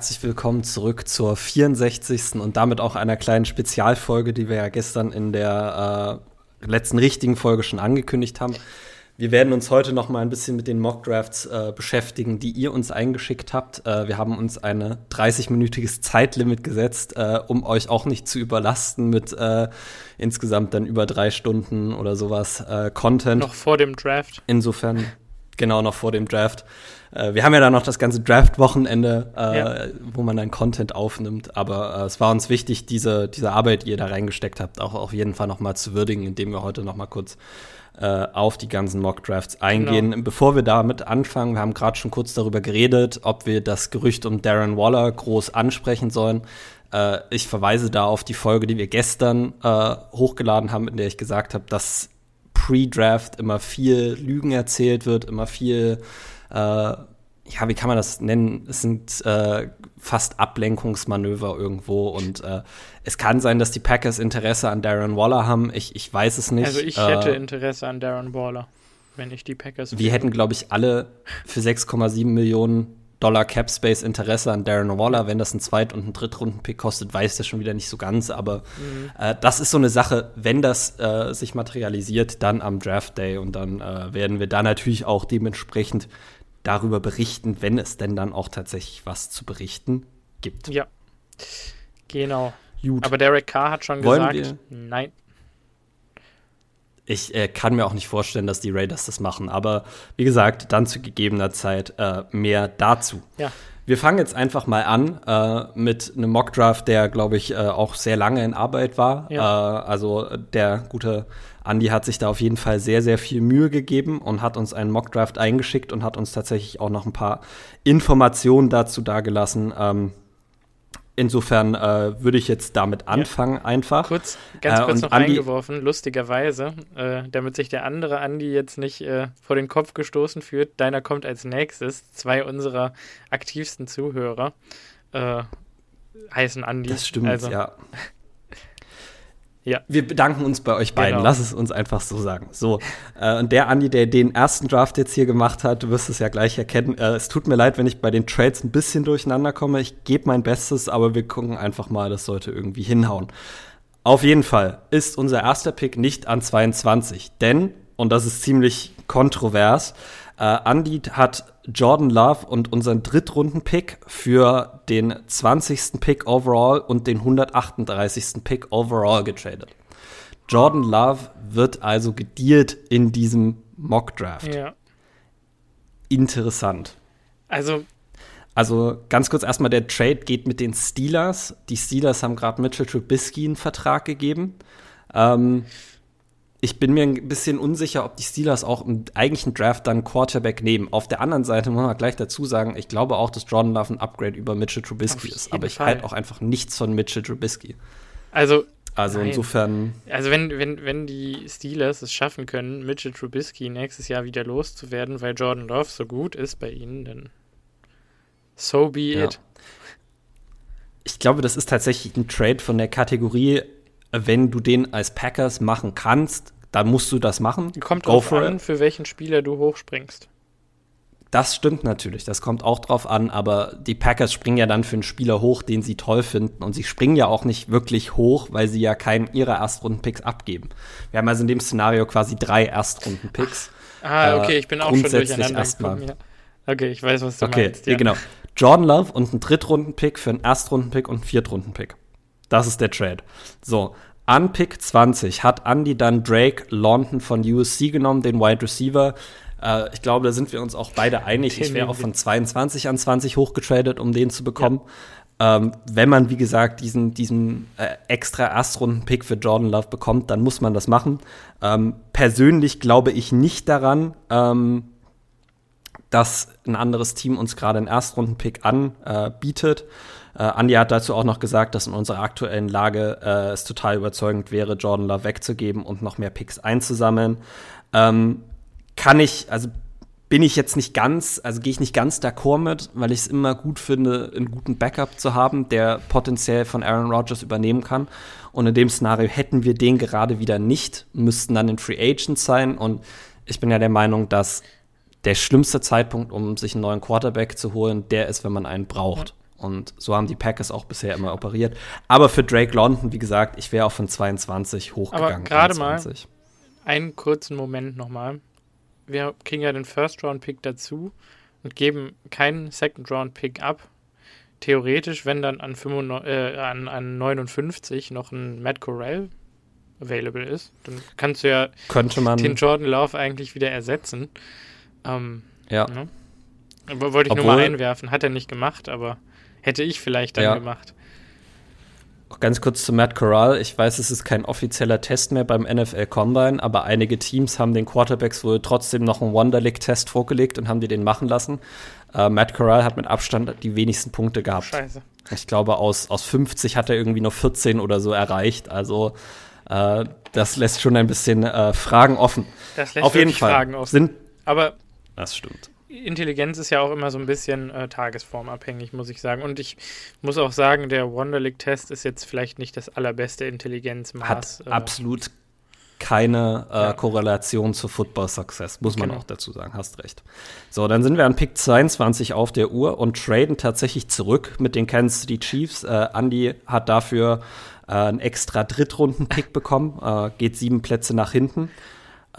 Herzlich willkommen zurück zur 64. und damit auch einer kleinen Spezialfolge, die wir ja gestern in der äh, letzten richtigen Folge schon angekündigt haben. Wir werden uns heute noch mal ein bisschen mit den Mockdrafts äh, beschäftigen, die ihr uns eingeschickt habt. Äh, wir haben uns ein 30-minütiges Zeitlimit gesetzt, äh, um euch auch nicht zu überlasten mit äh, insgesamt dann über drei Stunden oder sowas äh, Content. Noch vor dem Draft. Insofern, genau noch vor dem Draft. Äh, wir haben ja dann noch das ganze Draft-Wochenende, äh, ja. wo man dann Content aufnimmt. Aber äh, es war uns wichtig, diese, diese Arbeit, die ihr da reingesteckt habt, auch auf jeden Fall noch mal zu würdigen, indem wir heute noch mal kurz äh, auf die ganzen Mock-Drafts eingehen. Genau. Bevor wir damit anfangen, wir haben gerade schon kurz darüber geredet, ob wir das Gerücht um Darren Waller groß ansprechen sollen. Äh, ich verweise da auf die Folge, die wir gestern äh, hochgeladen haben, in der ich gesagt habe, dass Pre-Draft immer viel Lügen erzählt wird, immer viel äh, ja, wie kann man das nennen? Es sind äh, fast Ablenkungsmanöver irgendwo und äh, es kann sein, dass die Packers Interesse an Darren Waller haben. Ich, ich weiß es nicht. Also ich äh, hätte Interesse an Darren Waller, wenn ich die Packers. Wir hätten, glaube ich, alle für 6,7 Millionen Dollar Cap Space Interesse an Darren Waller. Wenn das ein Zweit- und ein Drittrunden-Pick kostet, weiß der schon wieder nicht so ganz. Aber mhm. äh, das ist so eine Sache, wenn das äh, sich materialisiert, dann am Draft Day und dann äh, werden wir da natürlich auch dementsprechend darüber berichten, wenn es denn dann auch tatsächlich was zu berichten gibt. Ja, genau. Gut. Aber Derek Carr hat schon Wollen gesagt, nein. Ich äh, kann mir auch nicht vorstellen, dass die Raiders das machen. Aber wie gesagt, dann zu gegebener Zeit äh, mehr dazu. Ja. Wir fangen jetzt einfach mal an äh, mit einem Mockdraft, der, glaube ich, äh, auch sehr lange in Arbeit war. Ja. Äh, also der gute Andy hat sich da auf jeden Fall sehr, sehr viel Mühe gegeben und hat uns einen Mockdraft eingeschickt und hat uns tatsächlich auch noch ein paar Informationen dazu dargelassen. Ähm, insofern äh, würde ich jetzt damit anfangen, ja. einfach. Kurz, ganz äh, kurz noch Andi eingeworfen, lustigerweise, äh, damit sich der andere Andi jetzt nicht äh, vor den Kopf gestoßen fühlt, deiner kommt als nächstes. Zwei unserer aktivsten Zuhörer äh, heißen Andi. Das stimmt, also, ja. Ja. Wir bedanken uns bei euch beiden. Genau. Lass es uns einfach so sagen. So. Äh, und der Andi, der den ersten Draft jetzt hier gemacht hat, du wirst es ja gleich erkennen. Äh, es tut mir leid, wenn ich bei den Trades ein bisschen durcheinander komme. Ich gebe mein Bestes, aber wir gucken einfach mal, das sollte irgendwie hinhauen. Auf jeden Fall ist unser erster Pick nicht an 22, denn, und das ist ziemlich kontrovers, äh, Andy hat Jordan Love und unseren Drittrunden-Pick für den 20. Pick overall und den 138. Pick overall getradet. Jordan Love wird also gedealt in diesem Mock-Draft. Ja. Interessant. Also. Also ganz kurz erstmal, der Trade geht mit den Steelers. Die Steelers haben gerade Mitchell Trubisky einen Vertrag gegeben. Ähm, ich bin mir ein bisschen unsicher, ob die Steelers auch im eigentlichen Draft dann Quarterback nehmen. Auf der anderen Seite muss man gleich dazu sagen, ich glaube auch, dass Jordan Love ein Upgrade über Mitchell Trubisky ist. Aber ich halte auch einfach nichts von Mitchell Trubisky. Also, also nein. insofern. Also wenn, wenn, wenn die Steelers es schaffen können, Mitchell Trubisky nächstes Jahr wieder loszuwerden, weil Jordan Love so gut ist bei ihnen, dann so be ja. it. Ich glaube, das ist tatsächlich ein Trade von der Kategorie wenn du den als Packers machen kannst, dann musst du das machen. Kommt Go drauf an, it. für welchen Spieler du hochspringst. Das stimmt natürlich, das kommt auch drauf an, aber die Packers springen ja dann für einen Spieler hoch, den sie toll finden. Und sie springen ja auch nicht wirklich hoch, weil sie ja keinen ihrer Erstrunden-Picks abgeben. Wir haben also in dem Szenario quasi drei Erstrunden-Picks. Ah, okay, ich bin auch schon durcheinander erstmal. Ja. Okay, ich weiß, was du okay, meinst. Okay, ja. genau. Jordan Love und ein Drittrunden-Pick für einen Erstrunden-Pick und einen Viertrunden-Pick. Das ist der Trade. So, an Pick 20 hat Andy dann Drake London von USC genommen, den Wide Receiver. Äh, ich glaube, da sind wir uns auch beide einig. Ich wäre auch von 22 an 20 hochgetradet, um den zu bekommen. Ja. Ähm, wenn man, wie gesagt, diesen, diesen äh, extra Erstrunden-Pick für Jordan Love bekommt, dann muss man das machen. Ähm, persönlich glaube ich nicht daran, ähm, dass ein anderes Team uns gerade einen Erstrunden-Pick anbietet. Äh, äh, Andi hat dazu auch noch gesagt, dass in unserer aktuellen Lage äh, es total überzeugend wäre, Jordan Love wegzugeben und noch mehr Picks einzusammeln. Ähm, kann ich, also bin ich jetzt nicht ganz, also gehe ich nicht ganz d'accord mit, weil ich es immer gut finde, einen guten Backup zu haben, der potenziell von Aaron Rodgers übernehmen kann. Und in dem Szenario hätten wir den gerade wieder nicht, müssten dann in Free Agents sein. Und ich bin ja der Meinung, dass der schlimmste Zeitpunkt, um sich einen neuen Quarterback zu holen, der ist, wenn man einen braucht. Und so haben die Packers auch bisher immer operiert. Aber für Drake London, wie gesagt, ich wäre auch von 22 hochgegangen. Aber gerade mal einen kurzen Moment nochmal. Wir kriegen ja den First-Round-Pick dazu und geben keinen Second-Round-Pick ab. Theoretisch, wenn dann an, 95, äh, an, an 59 noch ein Matt Corral available ist, dann kannst du ja Könnte man den Jordan Love eigentlich wieder ersetzen. Ähm, ja. Ne? Wollte ich Obwohl, nur mal einwerfen. Hat er nicht gemacht, aber hätte ich vielleicht dann ja. gemacht. Ganz kurz zu Matt Corral. Ich weiß, es ist kein offizieller Test mehr beim NFL Combine, aber einige Teams haben den Quarterbacks wohl trotzdem noch einen Wonderlick-Test vorgelegt und haben die den machen lassen. Äh, Matt Corral hat mit Abstand die wenigsten Punkte gehabt. Scheiße. Ich glaube, aus, aus 50 hat er irgendwie nur 14 oder so erreicht. Also, äh, das lässt schon ein bisschen äh, Fragen offen. Das lässt Auf jeden Fall. Fragen offen. Sind, aber das stimmt. Intelligenz ist ja auch immer so ein bisschen äh, tagesformabhängig, muss ich sagen. Und ich muss auch sagen, der Wonderlic-Test ist jetzt vielleicht nicht das allerbeste Intelligenzmaß. Hat äh, absolut keine äh, ja. Korrelation zu Football Success, muss man genau. auch dazu sagen. Hast recht. So, dann sind wir an Pick 22 auf der Uhr und traden tatsächlich zurück mit den Kansas City Chiefs. Äh, Andy hat dafür äh, einen extra Drittrunden-Pick bekommen, äh, geht sieben Plätze nach hinten.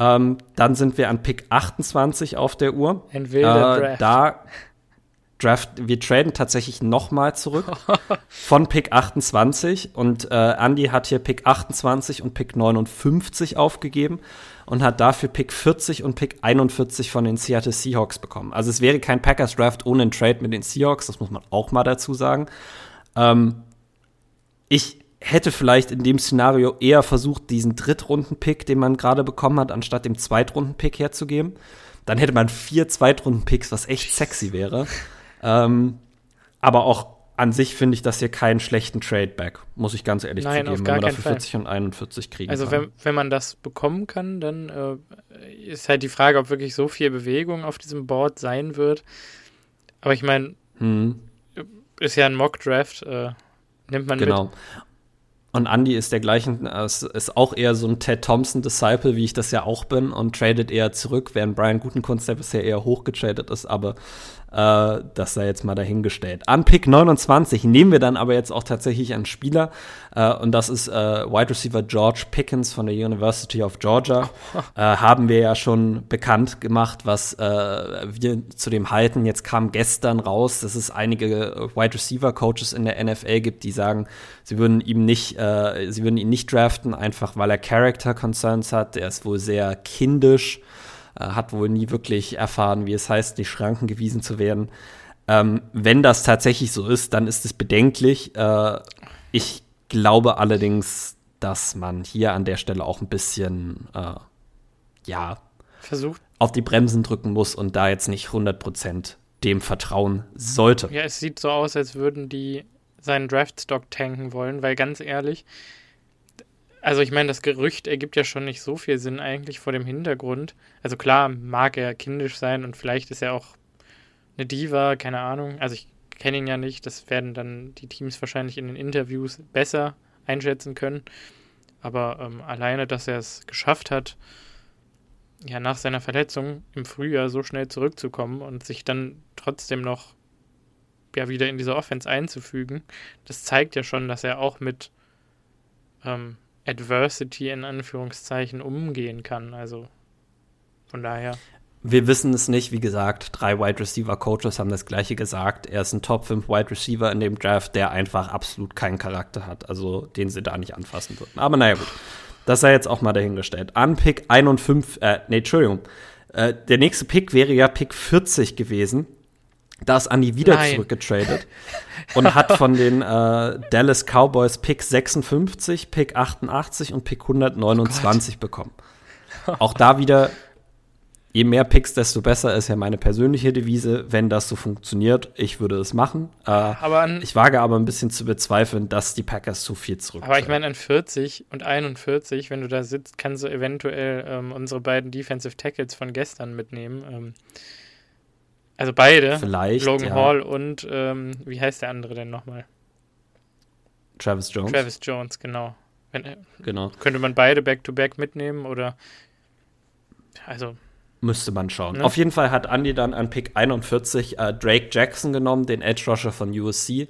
Ähm, dann sind wir an Pick 28 auf der Uhr. Entweder äh, Draft. Da Draft, wir traden tatsächlich nochmal zurück von Pick 28 und äh, Andy hat hier Pick 28 und Pick 59 aufgegeben und hat dafür Pick 40 und Pick 41 von den Seattle Seahawks bekommen. Also es wäre kein Packers Draft ohne einen Trade mit den Seahawks, das muss man auch mal dazu sagen. Ähm, ich hätte vielleicht in dem Szenario eher versucht, diesen Drittrunden-Pick, den man gerade bekommen hat, anstatt dem Zweitrunden-Pick herzugeben. Dann hätte man vier Zweitrunden-Picks, was echt sexy wäre. ähm, aber auch an sich finde ich das hier keinen schlechten Trade-Back, muss ich ganz ehrlich Nein, zugeben, wenn man dafür 40 und 41 kriegen also kann. Also wenn, wenn man das bekommen kann, dann äh, ist halt die Frage, ob wirklich so viel Bewegung auf diesem Board sein wird. Aber ich meine, hm. ist ja ein Mock-Draft, äh, nimmt man genau. mit. Und Andy ist der gleichen, ist, auch eher so ein Ted Thompson-Disciple, wie ich das ja auch bin, und tradet eher zurück, während Brian Gutenkunst, der bisher eher hochgetradet ist, aber äh, das sei jetzt mal dahingestellt. An Pick 29 nehmen wir dann aber jetzt auch tatsächlich einen Spieler. Äh, und das ist äh, Wide Receiver George Pickens von der University of Georgia. Äh, haben wir ja schon bekannt gemacht, was äh, wir zu dem halten. Jetzt kam gestern raus, dass es einige Wide Receiver Coaches in der NFL gibt, die sagen, sie würden ihm nicht, äh, sie würden ihn nicht draften, einfach weil er Character Concerns hat. Er ist wohl sehr kindisch hat wohl nie wirklich erfahren, wie es heißt, die Schranken gewiesen zu werden. Ähm, wenn das tatsächlich so ist, dann ist es bedenklich. Äh, ich glaube allerdings, dass man hier an der Stelle auch ein bisschen, äh, ja, versucht auf die Bremsen drücken muss und da jetzt nicht 100% dem vertrauen sollte. Ja, es sieht so aus, als würden die seinen Draftstock tanken wollen, weil ganz ehrlich, also ich meine, das Gerücht ergibt ja schon nicht so viel Sinn eigentlich vor dem Hintergrund. Also klar mag er kindisch sein und vielleicht ist er auch eine Diva, keine Ahnung. Also ich kenne ihn ja nicht. Das werden dann die Teams wahrscheinlich in den Interviews besser einschätzen können. Aber ähm, alleine, dass er es geschafft hat, ja, nach seiner Verletzung im Frühjahr so schnell zurückzukommen und sich dann trotzdem noch ja wieder in diese Offense einzufügen, das zeigt ja schon, dass er auch mit ähm, Adversity in Anführungszeichen umgehen kann. Also von daher. Wir wissen es nicht, wie gesagt, drei Wide Receiver Coaches haben das gleiche gesagt. Er ist ein Top 5 Wide Receiver in dem Draft, der einfach absolut keinen Charakter hat, also den sie da nicht anfassen würden. Aber naja, gut. Das sei jetzt auch mal dahingestellt. An Pick 51, äh, nee, Entschuldigung. Äh, der nächste Pick wäre ja Pick 40 gewesen. Da ist Andy wieder Nein. zurückgetradet und hat von den äh, Dallas Cowboys Pick 56, Pick 88 und Pick 129 oh bekommen. Auch da wieder, je mehr Picks, desto besser ist ja meine persönliche Devise, wenn das so funktioniert. Ich würde es machen. Äh, an, ich wage aber ein bisschen zu bezweifeln, dass die Packers zu viel zurück. Aber ich meine, an 40 und 41, wenn du da sitzt, kannst du eventuell ähm, unsere beiden Defensive Tackles von gestern mitnehmen. Ähm, also beide. Vielleicht. Logan ja. Hall und ähm, wie heißt der andere denn nochmal? Travis Jones. Travis Jones, genau. Wenn, genau. Könnte man beide back-to-back -back mitnehmen oder. Also, Müsste man schauen. Ja. Auf jeden Fall hat Andy dann an Pick 41 äh, Drake Jackson genommen, den Edge Rusher von USC.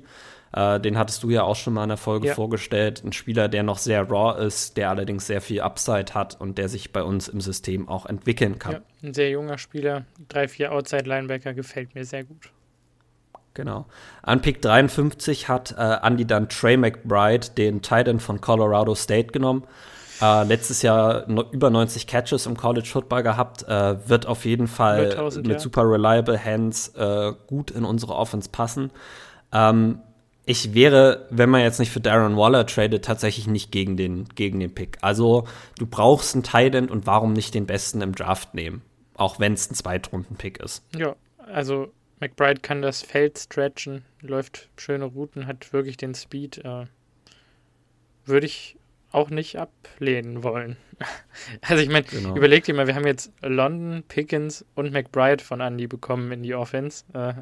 Äh, den hattest du ja auch schon mal in der Folge ja. vorgestellt. Ein Spieler, der noch sehr raw ist, der allerdings sehr viel Upside hat und der sich bei uns im System auch entwickeln kann. Ja, ein sehr junger Spieler, 3-4 Outside Linebacker, gefällt mir sehr gut. Genau. An Pick 53 hat äh, Andy dann Trey McBride, den Titan von Colorado State, genommen. Äh, letztes Jahr no, über 90 Catches im College Football gehabt. Äh, wird auf jeden Fall 1000, mit ja. super reliable Hands äh, gut in unsere Offense passen. Ähm, ich wäre, wenn man jetzt nicht für Darren Waller tradet, tatsächlich nicht gegen den, gegen den Pick. Also, du brauchst einen Tight und warum nicht den besten im Draft nehmen? Auch wenn es ein Zweitrunden-Pick ist. Ja, also McBride kann das Feld stretchen, läuft schöne Routen, hat wirklich den Speed. Äh, würde ich auch nicht ablehnen wollen. Also ich meine, genau. überleg dir mal, wir haben jetzt London, Pickens und McBride von Andy bekommen in die Offense. Äh,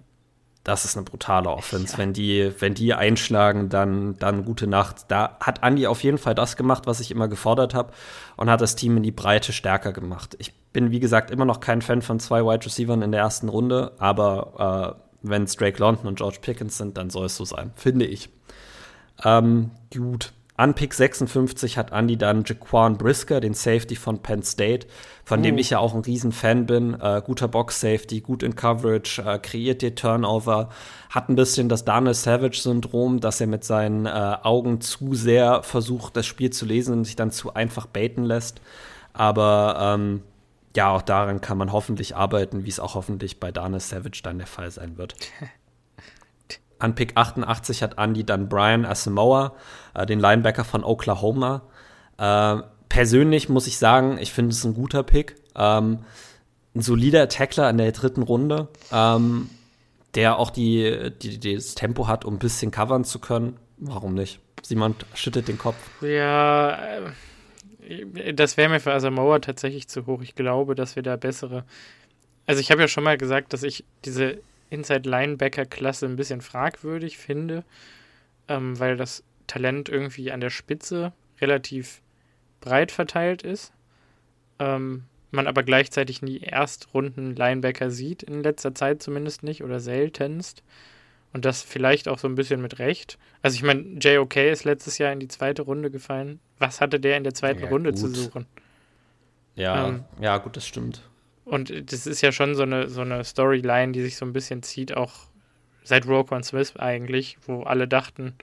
das ist eine brutale Offense. Ja. Wenn, die, wenn die einschlagen, dann, dann gute Nacht. Da hat Andy auf jeden Fall das gemacht, was ich immer gefordert habe und hat das Team in die Breite stärker gemacht. Ich bin, wie gesagt, immer noch kein Fan von zwei Wide Receivers in der ersten Runde, aber äh, wenn es Drake London und George Pickens sind, dann soll es so sein, finde ich. Ähm, gut. An Pick 56 hat Andy dann Jaquan Brisker, den Safety von Penn State, von oh. dem ich ja auch ein Riesenfan bin. Äh, guter Box-Safety, gut in Coverage, äh, kreiert die Turnover, hat ein bisschen das Daniel Savage-Syndrom, dass er mit seinen äh, Augen zu sehr versucht, das Spiel zu lesen und sich dann zu einfach baiten lässt. Aber ähm, ja, auch daran kann man hoffentlich arbeiten, wie es auch hoffentlich bei Daniel Savage dann der Fall sein wird. An Pick 88 hat Andy dann Brian Asamoah, äh, den Linebacker von Oklahoma. Äh, persönlich muss ich sagen, ich finde es ein guter Pick. Ähm, ein solider Tackler in der dritten Runde, ähm, der auch die, die, das Tempo hat, um ein bisschen covern zu können. Warum nicht? Simon schüttet den Kopf. Ja, äh, das wäre mir für Asamoah tatsächlich zu hoch. Ich glaube, dass wir da bessere. Also, ich habe ja schon mal gesagt, dass ich diese Inside-Linebacker-Klasse ein bisschen fragwürdig finde, ähm, weil das Talent irgendwie an der Spitze relativ breit verteilt ist. Ähm, man aber gleichzeitig nie Erstrunden Linebacker sieht, in letzter Zeit zumindest nicht oder seltenst. Und das vielleicht auch so ein bisschen mit Recht. Also ich meine, JOK ist letztes Jahr in die zweite Runde gefallen. Was hatte der in der zweiten ja, Runde gut. zu suchen? Ja, ähm, ja, gut, das stimmt. Und das ist ja schon so eine, so eine Storyline, die sich so ein bisschen zieht, auch seit Roquan Smith eigentlich, wo alle dachten,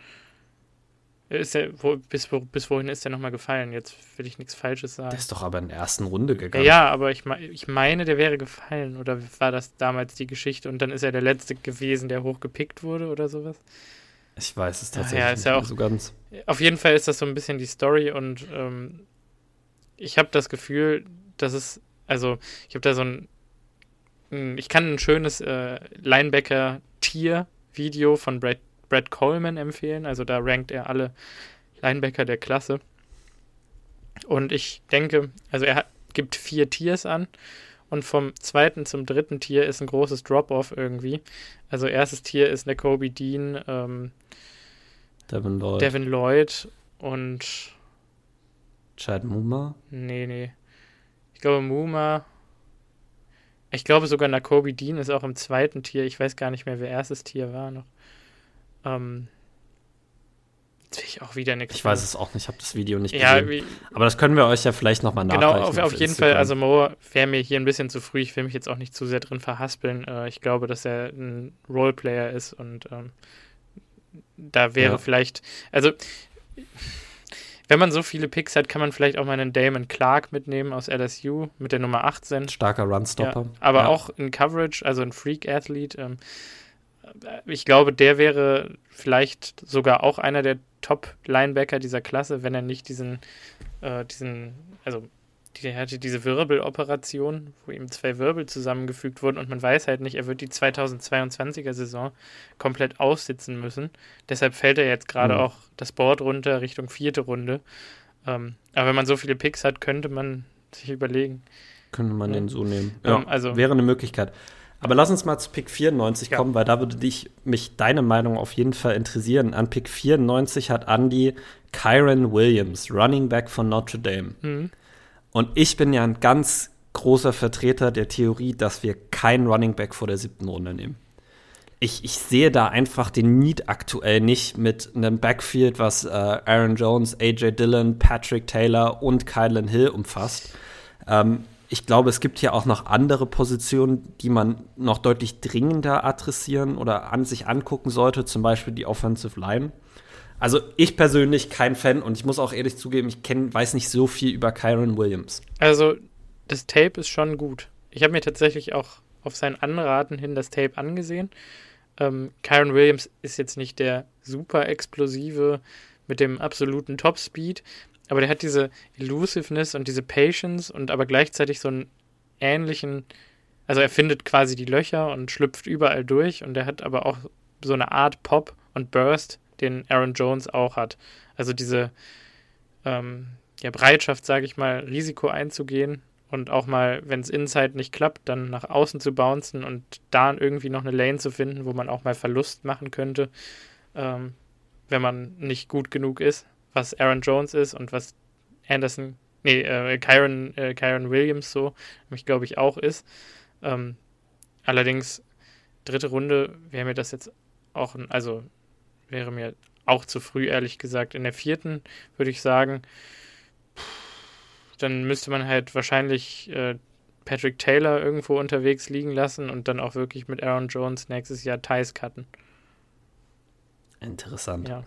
ist der, wo, bis, wo, bis wohin ist der nochmal gefallen? Jetzt will ich nichts Falsches sagen. Der ist doch aber in der ersten Runde gegangen. Ja, aber ich, ich meine, der wäre gefallen. Oder war das damals die Geschichte? Und dann ist er der Letzte gewesen, der hochgepickt wurde oder sowas? Ich weiß es tatsächlich ja, ist ja auch, so ganz. Auf jeden Fall ist das so ein bisschen die Story und ähm, ich habe das Gefühl, dass es also ich habe da so ein, ich kann ein schönes äh, Linebacker-Tier-Video von Brad, Brad Coleman empfehlen. Also da rankt er alle Linebacker der Klasse. Und ich denke, also er hat, gibt vier Tiers an und vom zweiten zum dritten Tier ist ein großes Drop-off irgendwie. Also erstes Tier ist Kobe Dean, ähm, Devin Lloyd. Devin Lloyd und Chad Muma? Nee, nee. Ich glaube, Muma. Ich glaube sogar Nakobe Dean ist auch im zweiten Tier. Ich weiß gar nicht mehr, wer erstes Tier war noch. Ähm, jetzt will ich auch wieder nichts. Ich weiß es auch nicht, ich habe das Video nicht ja, gesehen. Wie, Aber das können wir euch ja vielleicht nochmal nachreichen. Genau, auf, auf jeden Instagram. Fall. Also Mo wäre mir hier ein bisschen zu früh. Ich will mich jetzt auch nicht zu sehr drin verhaspeln. Äh, ich glaube, dass er ein Roleplayer ist und ähm, da wäre ja. vielleicht. Also wenn man so viele Picks hat, kann man vielleicht auch mal einen Damon Clark mitnehmen aus LSU mit der Nummer 18. Starker Runstopper. Ja, aber ja. auch in Coverage, also ein Freak-Athlet. Ähm, ich glaube, der wäre vielleicht sogar auch einer der Top-Linebacker dieser Klasse, wenn er nicht diesen, äh, diesen, also der hatte diese Wirbeloperation, wo ihm zwei Wirbel zusammengefügt wurden und man weiß halt nicht, er wird die 2022er Saison komplett aussitzen müssen. Deshalb fällt er jetzt gerade mhm. auch das Board runter Richtung vierte Runde. Ähm, aber wenn man so viele Picks hat, könnte man sich überlegen. Könnte man ja. den so nehmen. Ähm, ja, ähm, also, wäre eine Möglichkeit. Aber lass uns mal zu Pick 94 ja. kommen, weil da würde dich, mich deine Meinung auf jeden Fall interessieren. An Pick 94 hat Andy Kyron Williams, Running Back von Notre Dame. Mhm. Und ich bin ja ein ganz großer Vertreter der Theorie, dass wir keinen Running Back vor der siebten Runde nehmen. Ich, ich sehe da einfach den Need aktuell nicht mit einem Backfield, was äh, Aaron Jones, AJ Dillon, Patrick Taylor und Kylan Hill umfasst. Ähm, ich glaube, es gibt hier auch noch andere Positionen, die man noch deutlich dringender adressieren oder an sich angucken sollte, zum Beispiel die Offensive Line. Also ich persönlich kein Fan und ich muss auch ehrlich zugeben, ich kenn, weiß nicht so viel über Kyron Williams. Also das Tape ist schon gut. Ich habe mir tatsächlich auch auf sein Anraten hin das Tape angesehen. Ähm, Kyron Williams ist jetzt nicht der super explosive mit dem absoluten Top-Speed, aber der hat diese Elusiveness und diese Patience und aber gleichzeitig so einen ähnlichen, also er findet quasi die Löcher und schlüpft überall durch und er hat aber auch so eine Art Pop und Burst, den Aaron Jones auch hat. Also diese ähm, ja, Bereitschaft, sage ich mal, Risiko einzugehen und auch mal, wenn es inside nicht klappt, dann nach außen zu bouncen und da irgendwie noch eine Lane zu finden, wo man auch mal Verlust machen könnte, ähm, wenn man nicht gut genug ist, was Aaron Jones ist und was Anderson, nee, äh, Kyron, äh, Kyron Williams so, mich glaube ich auch ist. Ähm, allerdings, dritte Runde wäre mir das jetzt auch, also wäre mir auch zu früh, ehrlich gesagt. In der vierten würde ich sagen, dann müsste man halt wahrscheinlich äh, Patrick Taylor irgendwo unterwegs liegen lassen und dann auch wirklich mit Aaron Jones nächstes Jahr Ties cutten. Interessant. Ja.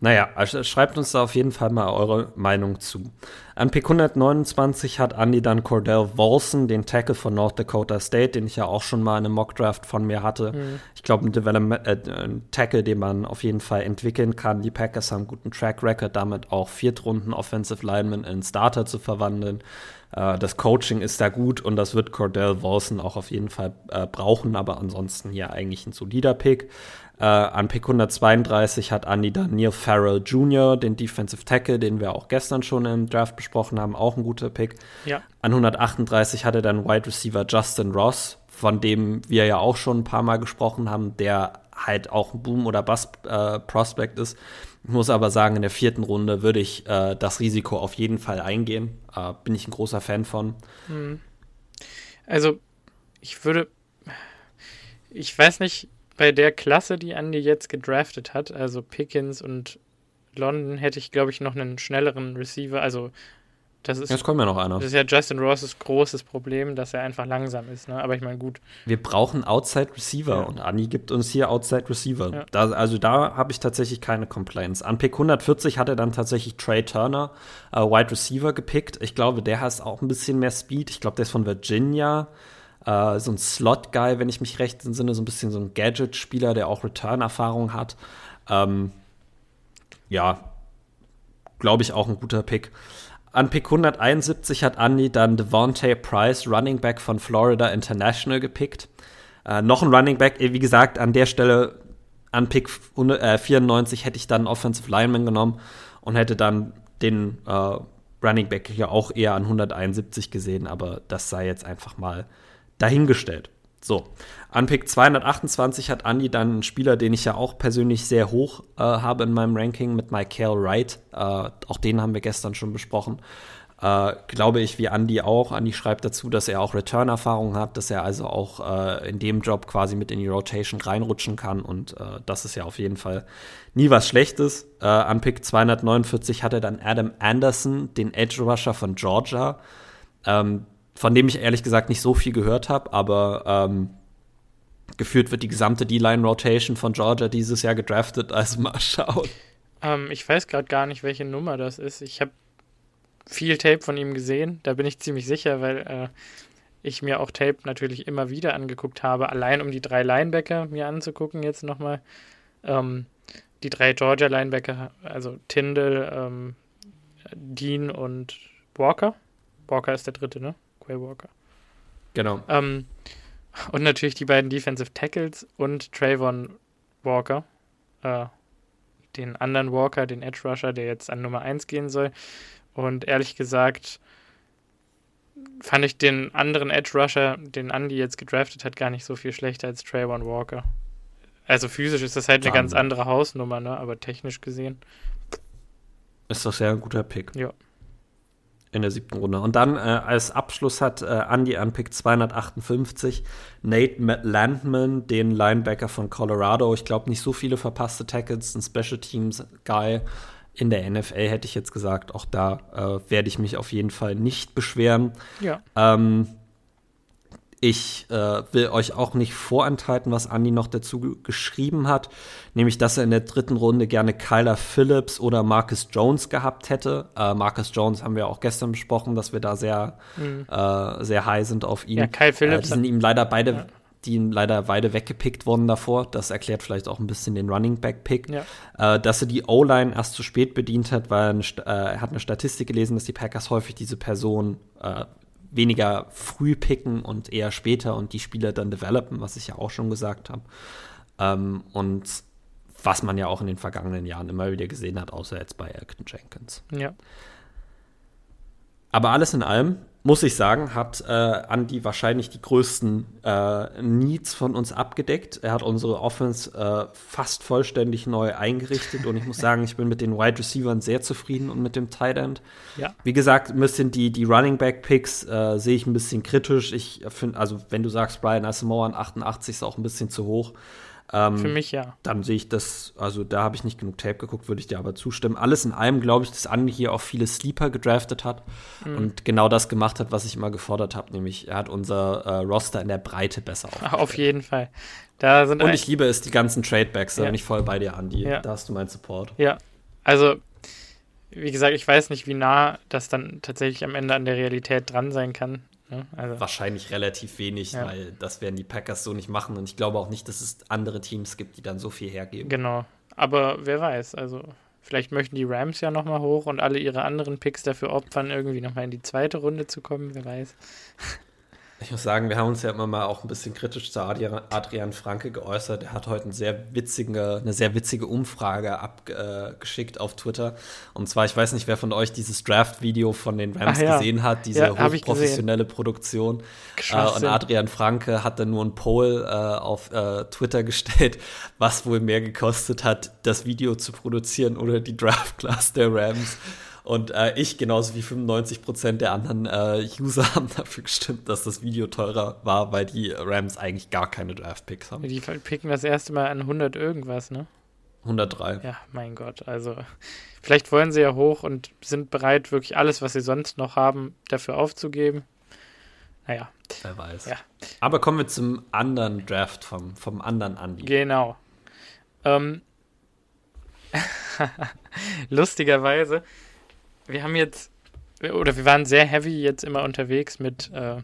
Naja, also schreibt uns da auf jeden Fall mal eure Meinung zu. An Pick 129 hat Andy dann Cordell Wolson, den Tackle von North Dakota State, den ich ja auch schon mal in einem Mockdraft von mir hatte. Mhm. Ich glaube, ein, äh, ein Tackle, den man auf jeden Fall entwickeln kann. Die Packers haben einen guten Track Record, damit auch Viertrunden Offensive Linemen in Starter zu verwandeln. Äh, das Coaching ist da gut und das wird Cordell Wolson auch auf jeden Fall äh, brauchen, aber ansonsten ja eigentlich ein solider Pick. Äh, an Pick 132 hat Andy dann Neil Farrell Jr., den Defensive Tackle, den wir auch gestern schon im Draft besprochen haben, auch ein guter Pick. Ja. An 138 hatte dann Wide Receiver Justin Ross, von dem wir ja auch schon ein paar Mal gesprochen haben, der halt auch ein Boom- oder Bust-Prospect äh, ist. Ich muss aber sagen, in der vierten Runde würde ich äh, das Risiko auf jeden Fall eingehen. Äh, bin ich ein großer Fan von. Hm. Also, ich würde. Ich weiß nicht, bei der Klasse, die Andy jetzt gedraftet hat, also Pickens und London, hätte ich, glaube ich, noch einen schnelleren Receiver. Also, das ist. Jetzt kommt ja noch einer. Das ist ja Justin Rosses großes Problem, dass er einfach langsam ist. Ne? Aber ich meine, gut. Wir brauchen Outside Receiver ja. und Andy gibt uns hier Outside Receiver. Ja. Da, also, da habe ich tatsächlich keine Complaints. An Pick 140 hat er dann tatsächlich Trey Turner, äh, Wide Receiver, gepickt. Ich glaube, der hat auch ein bisschen mehr Speed. Ich glaube, der ist von Virginia äh, so ein Slot-Guy, wenn ich mich recht entsinne, so ein bisschen so ein Gadget-Spieler, der auch Return-Erfahrung hat. Ähm, ja, glaube ich auch ein guter Pick. An Pick 171 hat Andy dann Devontae Price, Running Back von Florida International, gepickt. Äh, noch ein Running Back, wie gesagt, an der Stelle an Pick 94 hätte ich dann Offensive Lineman genommen und hätte dann den äh, Running Back hier auch eher an 171 gesehen, aber das sei jetzt einfach mal dahingestellt. So, an Pick 228 hat Andy dann einen Spieler, den ich ja auch persönlich sehr hoch äh, habe in meinem Ranking mit Michael Wright. Äh, auch den haben wir gestern schon besprochen. Äh, glaube ich, wie Andy auch. Andy schreibt dazu, dass er auch Return-Erfahrung hat, dass er also auch äh, in dem Job quasi mit in die Rotation reinrutschen kann. Und äh, das ist ja auf jeden Fall nie was Schlechtes. An Pick 249 hat er dann Adam Anderson, den Edge Rusher von Georgia. Ähm, von dem ich ehrlich gesagt nicht so viel gehört habe, aber ähm, geführt wird die gesamte D-Line-Rotation von Georgia dieses Jahr gedraftet, also mal schauen. Ähm, ich weiß gerade gar nicht, welche Nummer das ist. Ich habe viel Tape von ihm gesehen, da bin ich ziemlich sicher, weil äh, ich mir auch Tape natürlich immer wieder angeguckt habe, allein um die drei Linebacker mir anzugucken jetzt nochmal. Ähm, die drei Georgia-Linebacker, also Tyndall, ähm, Dean und Walker. Walker ist der dritte, ne? Quay Walker. Genau. Ähm, und natürlich die beiden Defensive Tackles und Trayvon Walker. Äh, den anderen Walker, den Edge Rusher, der jetzt an Nummer 1 gehen soll. Und ehrlich gesagt fand ich den anderen Edge Rusher, den Andy jetzt gedraftet hat, gar nicht so viel schlechter als Trayvon Walker. Also physisch ist das halt eine ganz andere Hausnummer, ne? aber technisch gesehen. Ist doch sehr ein guter Pick. Ja. In der siebten Runde. Und dann äh, als Abschluss hat äh, Andy an Pick 258 Nate Landman, den Linebacker von Colorado. Ich glaube, nicht so viele verpasste Tackles, ein Special Teams Guy. In der NFL hätte ich jetzt gesagt, auch da äh, werde ich mich auf jeden Fall nicht beschweren. Ja. Ähm, ich äh, will euch auch nicht vorenthalten, was Andy noch dazu geschrieben hat, nämlich dass er in der dritten Runde gerne Kyler Phillips oder Marcus Jones gehabt hätte. Äh, Marcus Jones haben wir auch gestern besprochen, dass wir da sehr, mhm. äh, sehr high sind auf ihn. Ja, Kyle Phillips. die sind ihm leider beide, ja. die ihm leider beide weggepickt worden davor. Das erklärt vielleicht auch ein bisschen den Running Back Pick. Ja. Äh, dass er die O-Line erst zu spät bedient hat, weil er, eine, äh, er hat eine Statistik gelesen, dass die Packers häufig diese Person äh, weniger früh picken und eher später und die Spieler dann developen, was ich ja auch schon gesagt habe. Ähm, und was man ja auch in den vergangenen Jahren immer wieder gesehen hat, außer jetzt bei Elton Jenkins. Ja. Aber alles in allem muss ich sagen, hat äh, Andy wahrscheinlich die größten äh, Needs von uns abgedeckt. Er hat unsere Offense äh, fast vollständig neu eingerichtet und ich muss sagen, ich bin mit den Wide Receivers sehr zufrieden und mit dem Tight End. Ja. Wie gesagt, ein bisschen die, die Running Back Picks äh, sehe ich ein bisschen kritisch. Ich finde, also wenn du sagst, Brian Asamoah an 88 ist auch ein bisschen zu hoch. Ähm, Für mich ja. Dann sehe ich das, also da habe ich nicht genug Tape geguckt, würde ich dir aber zustimmen. Alles in allem glaube ich, dass Andi hier auch viele Sleeper gedraftet hat mhm. und genau das gemacht hat, was ich immer gefordert habe, nämlich er hat unser äh, Roster in der Breite besser aufgestellt. Auf jeden Fall. Da sind und ich liebe es, die ganzen Tradebacks, da bin ich voll bei dir, Andi. Ja. Da hast du meinen Support. Ja, also wie gesagt, ich weiß nicht, wie nah das dann tatsächlich am Ende an der Realität dran sein kann. Ne? Also, Wahrscheinlich relativ wenig, ja. weil das werden die Packers so nicht machen und ich glaube auch nicht, dass es andere Teams gibt, die dann so viel hergeben. Genau, aber wer weiß, also vielleicht möchten die Rams ja nochmal hoch und alle ihre anderen Picks dafür opfern, irgendwie nochmal in die zweite Runde zu kommen, wer weiß. Ich muss sagen, wir haben uns ja immer mal auch ein bisschen kritisch zu Adrian Franke geäußert. Er hat heute eine sehr witzige, eine sehr witzige Umfrage abgeschickt auf Twitter. Und zwar, ich weiß nicht, wer von euch dieses Draft-Video von den Rams ja. gesehen hat, diese ja, hochprofessionelle Produktion. Äh, und Adrian Franke hat dann nur ein Poll äh, auf äh, Twitter gestellt, was wohl mehr gekostet hat, das Video zu produzieren oder die Draft-Class der Rams. Und äh, ich, genauso wie 95 Prozent der anderen äh, User, haben dafür gestimmt, dass das Video teurer war, weil die Rams eigentlich gar keine Draft-Picks haben. Die picken das erste Mal an 100 irgendwas, ne? 103. Ja, mein Gott. Also, vielleicht wollen sie ja hoch und sind bereit, wirklich alles, was sie sonst noch haben, dafür aufzugeben. Naja. Wer weiß. Ja. Aber kommen wir zum anderen Draft vom, vom anderen Andi. Genau. Ähm. Lustigerweise wir haben jetzt, oder wir waren sehr heavy jetzt immer unterwegs mit äh,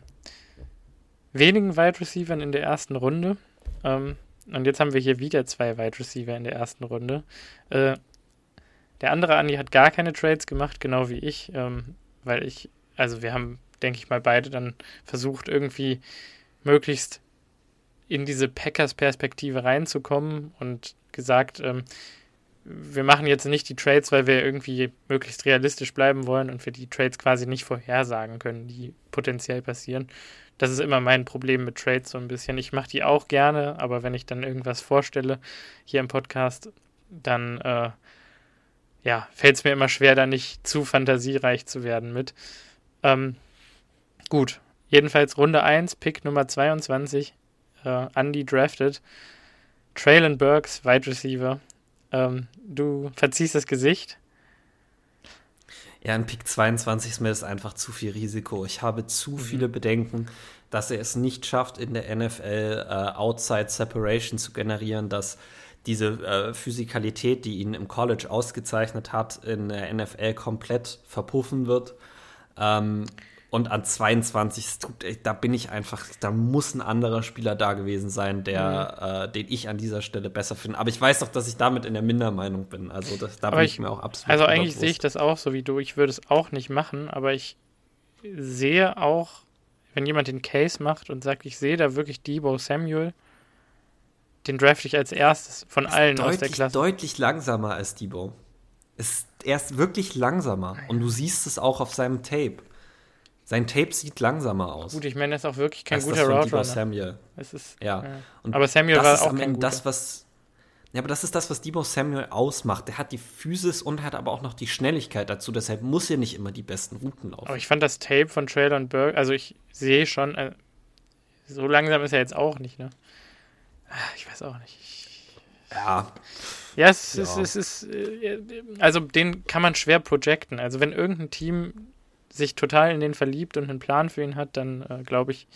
wenigen Wide Receivers in der ersten Runde. Ähm, und jetzt haben wir hier wieder zwei Wide Receiver in der ersten Runde. Äh, der andere Andi hat gar keine Trades gemacht, genau wie ich, ähm, weil ich, also wir haben, denke ich mal, beide dann versucht, irgendwie möglichst in diese Packers-Perspektive reinzukommen und gesagt, ähm, wir machen jetzt nicht die Trades, weil wir irgendwie möglichst realistisch bleiben wollen und wir die Trades quasi nicht vorhersagen können, die potenziell passieren. Das ist immer mein Problem mit Trades so ein bisschen. Ich mache die auch gerne, aber wenn ich dann irgendwas vorstelle hier im Podcast, dann äh, ja, fällt es mir immer schwer, da nicht zu fantasiereich zu werden mit. Ähm, gut, jedenfalls Runde 1, Pick Nummer 22, äh, Andy drafted. Traylon Burks, Wide Receiver, ähm, du verziehst das Gesicht. Ja, in Pick 22 ist mir das einfach zu viel Risiko. Ich habe zu mhm. viele Bedenken, dass er es nicht schafft, in der NFL äh, Outside Separation zu generieren, dass diese äh, Physikalität, die ihn im College ausgezeichnet hat, in der NFL komplett verpuffen wird. Ähm, und an 22, da bin ich einfach, da muss ein anderer Spieler da gewesen sein, der, mhm. äh, den ich an dieser Stelle besser finde. Aber ich weiß doch, dass ich damit in der Mindermeinung bin. Also das, da aber bin ich, ich, mir auch absolut. Also eigentlich sehe ich das auch so wie du. Ich würde es auch nicht machen, aber ich sehe auch, wenn jemand den Case macht und sagt, ich sehe da wirklich Debo Samuel, den draft ich als erstes von allen deutlich, aus der Klasse. Deutlich langsamer als Debo. Ist, er ist wirklich langsamer. Und du siehst es auch auf seinem Tape. Sein Tape sieht langsamer aus. Gut, ich meine, er ist auch wirklich kein guter Route Runner. Samuel. Es ist, ja. ja. aber Samuel war auch kein das, was Ja, aber das ist das, was Debo Samuel ausmacht. Der hat die Physis und hat aber auch noch die Schnelligkeit dazu. Deshalb muss er nicht immer die besten Routen laufen. Aber ich fand das Tape von Traylon Burke, also ich sehe schon, äh, so langsam ist er jetzt auch nicht, ne? Ah, ich weiß auch nicht. Ja. Ja, es, ja. Ist, es ist, äh, also den kann man schwer projecten. Also wenn irgendein Team sich total in den verliebt und einen Plan für ihn hat, dann äh, glaube ich,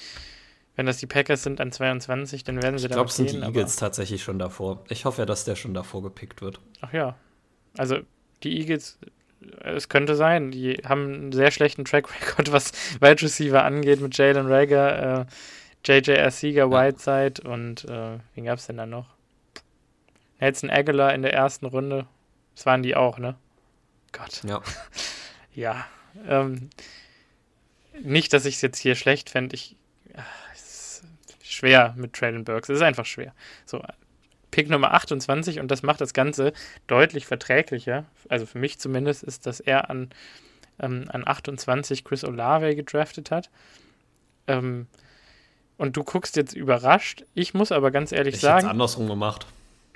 wenn das die Packers sind an 22, dann werden sie ich glaube, es sind die Eagles tatsächlich schon davor. Ich hoffe ja, dass der schon davor gepickt wird. Ach ja. Also die Eagles, es könnte sein, die haben einen sehr schlechten Track Record, was Wide Receiver angeht mit Jalen Rager, äh, JJ Arcega, Whiteside und äh, wen gab es denn da noch? Nelson Aguilar in der ersten Runde. Das waren die auch, ne? Gott. Ja. ja. Ähm, nicht, dass ich es jetzt hier schlecht fände. Ich. Es ist schwer mit Traylon Burks. Es ist einfach schwer. So, Pick Nummer 28 und das macht das Ganze deutlich verträglicher. Also für mich zumindest ist, dass er an, ähm, an 28 Chris Olave gedraftet hat. Ähm, und du guckst jetzt überrascht. Ich muss aber ganz ehrlich ich sagen. Ich andersrum gemacht.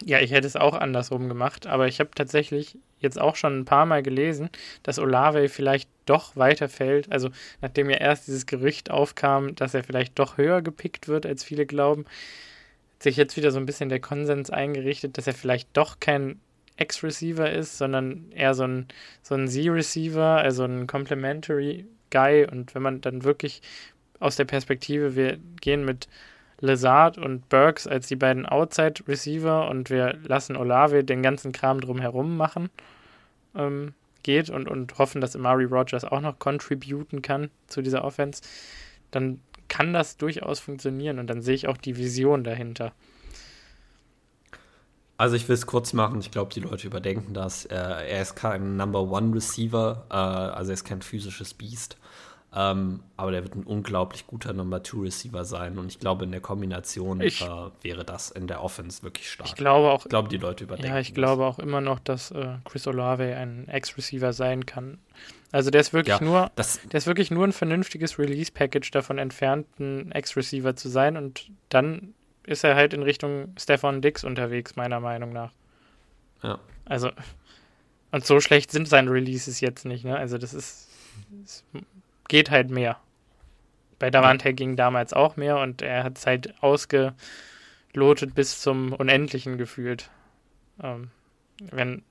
Ja, ich hätte es auch andersrum gemacht, aber ich habe tatsächlich jetzt auch schon ein paar Mal gelesen, dass Olave vielleicht doch weiterfällt. Also nachdem ja erst dieses Gerücht aufkam, dass er vielleicht doch höher gepickt wird, als viele glauben, hat sich jetzt wieder so ein bisschen der Konsens eingerichtet, dass er vielleicht doch kein Ex-Receiver ist, sondern eher so ein, so ein Z-Receiver, also ein Complementary Guy. Und wenn man dann wirklich aus der Perspektive, wir gehen mit Lazard und Burks als die beiden Outside Receiver und wir lassen Olave den ganzen Kram drumherum machen, ähm, geht und, und hoffen, dass Amari Rogers auch noch contributen kann zu dieser Offense, dann kann das durchaus funktionieren und dann sehe ich auch die Vision dahinter. Also ich will es kurz machen, ich glaube, die Leute überdenken das. Er, er ist kein Number One Receiver, äh, also er ist kein physisches Biest. Ähm, aber der wird ein unglaublich guter Number Two Receiver sein und ich glaube, in der Kombination ich, äh, wäre das in der Offense wirklich stark. Ich glaube auch. Ich glaube, die Leute überdenken. Ja, ich das. glaube auch immer noch, dass äh, Chris Olave ein Ex-Receiver sein kann. Also der ist wirklich ja, nur, das, der ist wirklich nur ein vernünftiges Release-Package davon entfernt, ein Ex-Receiver zu sein und dann ist er halt in Richtung Stefan Dix unterwegs, meiner Meinung nach. Ja. Also, und so schlecht sind seine Releases jetzt nicht, ne? Also das ist, ist geht halt mehr. Bei Davante ging damals auch mehr und er hat es halt ausgelotet bis zum Unendlichen gefühlt. Ähm, wenn,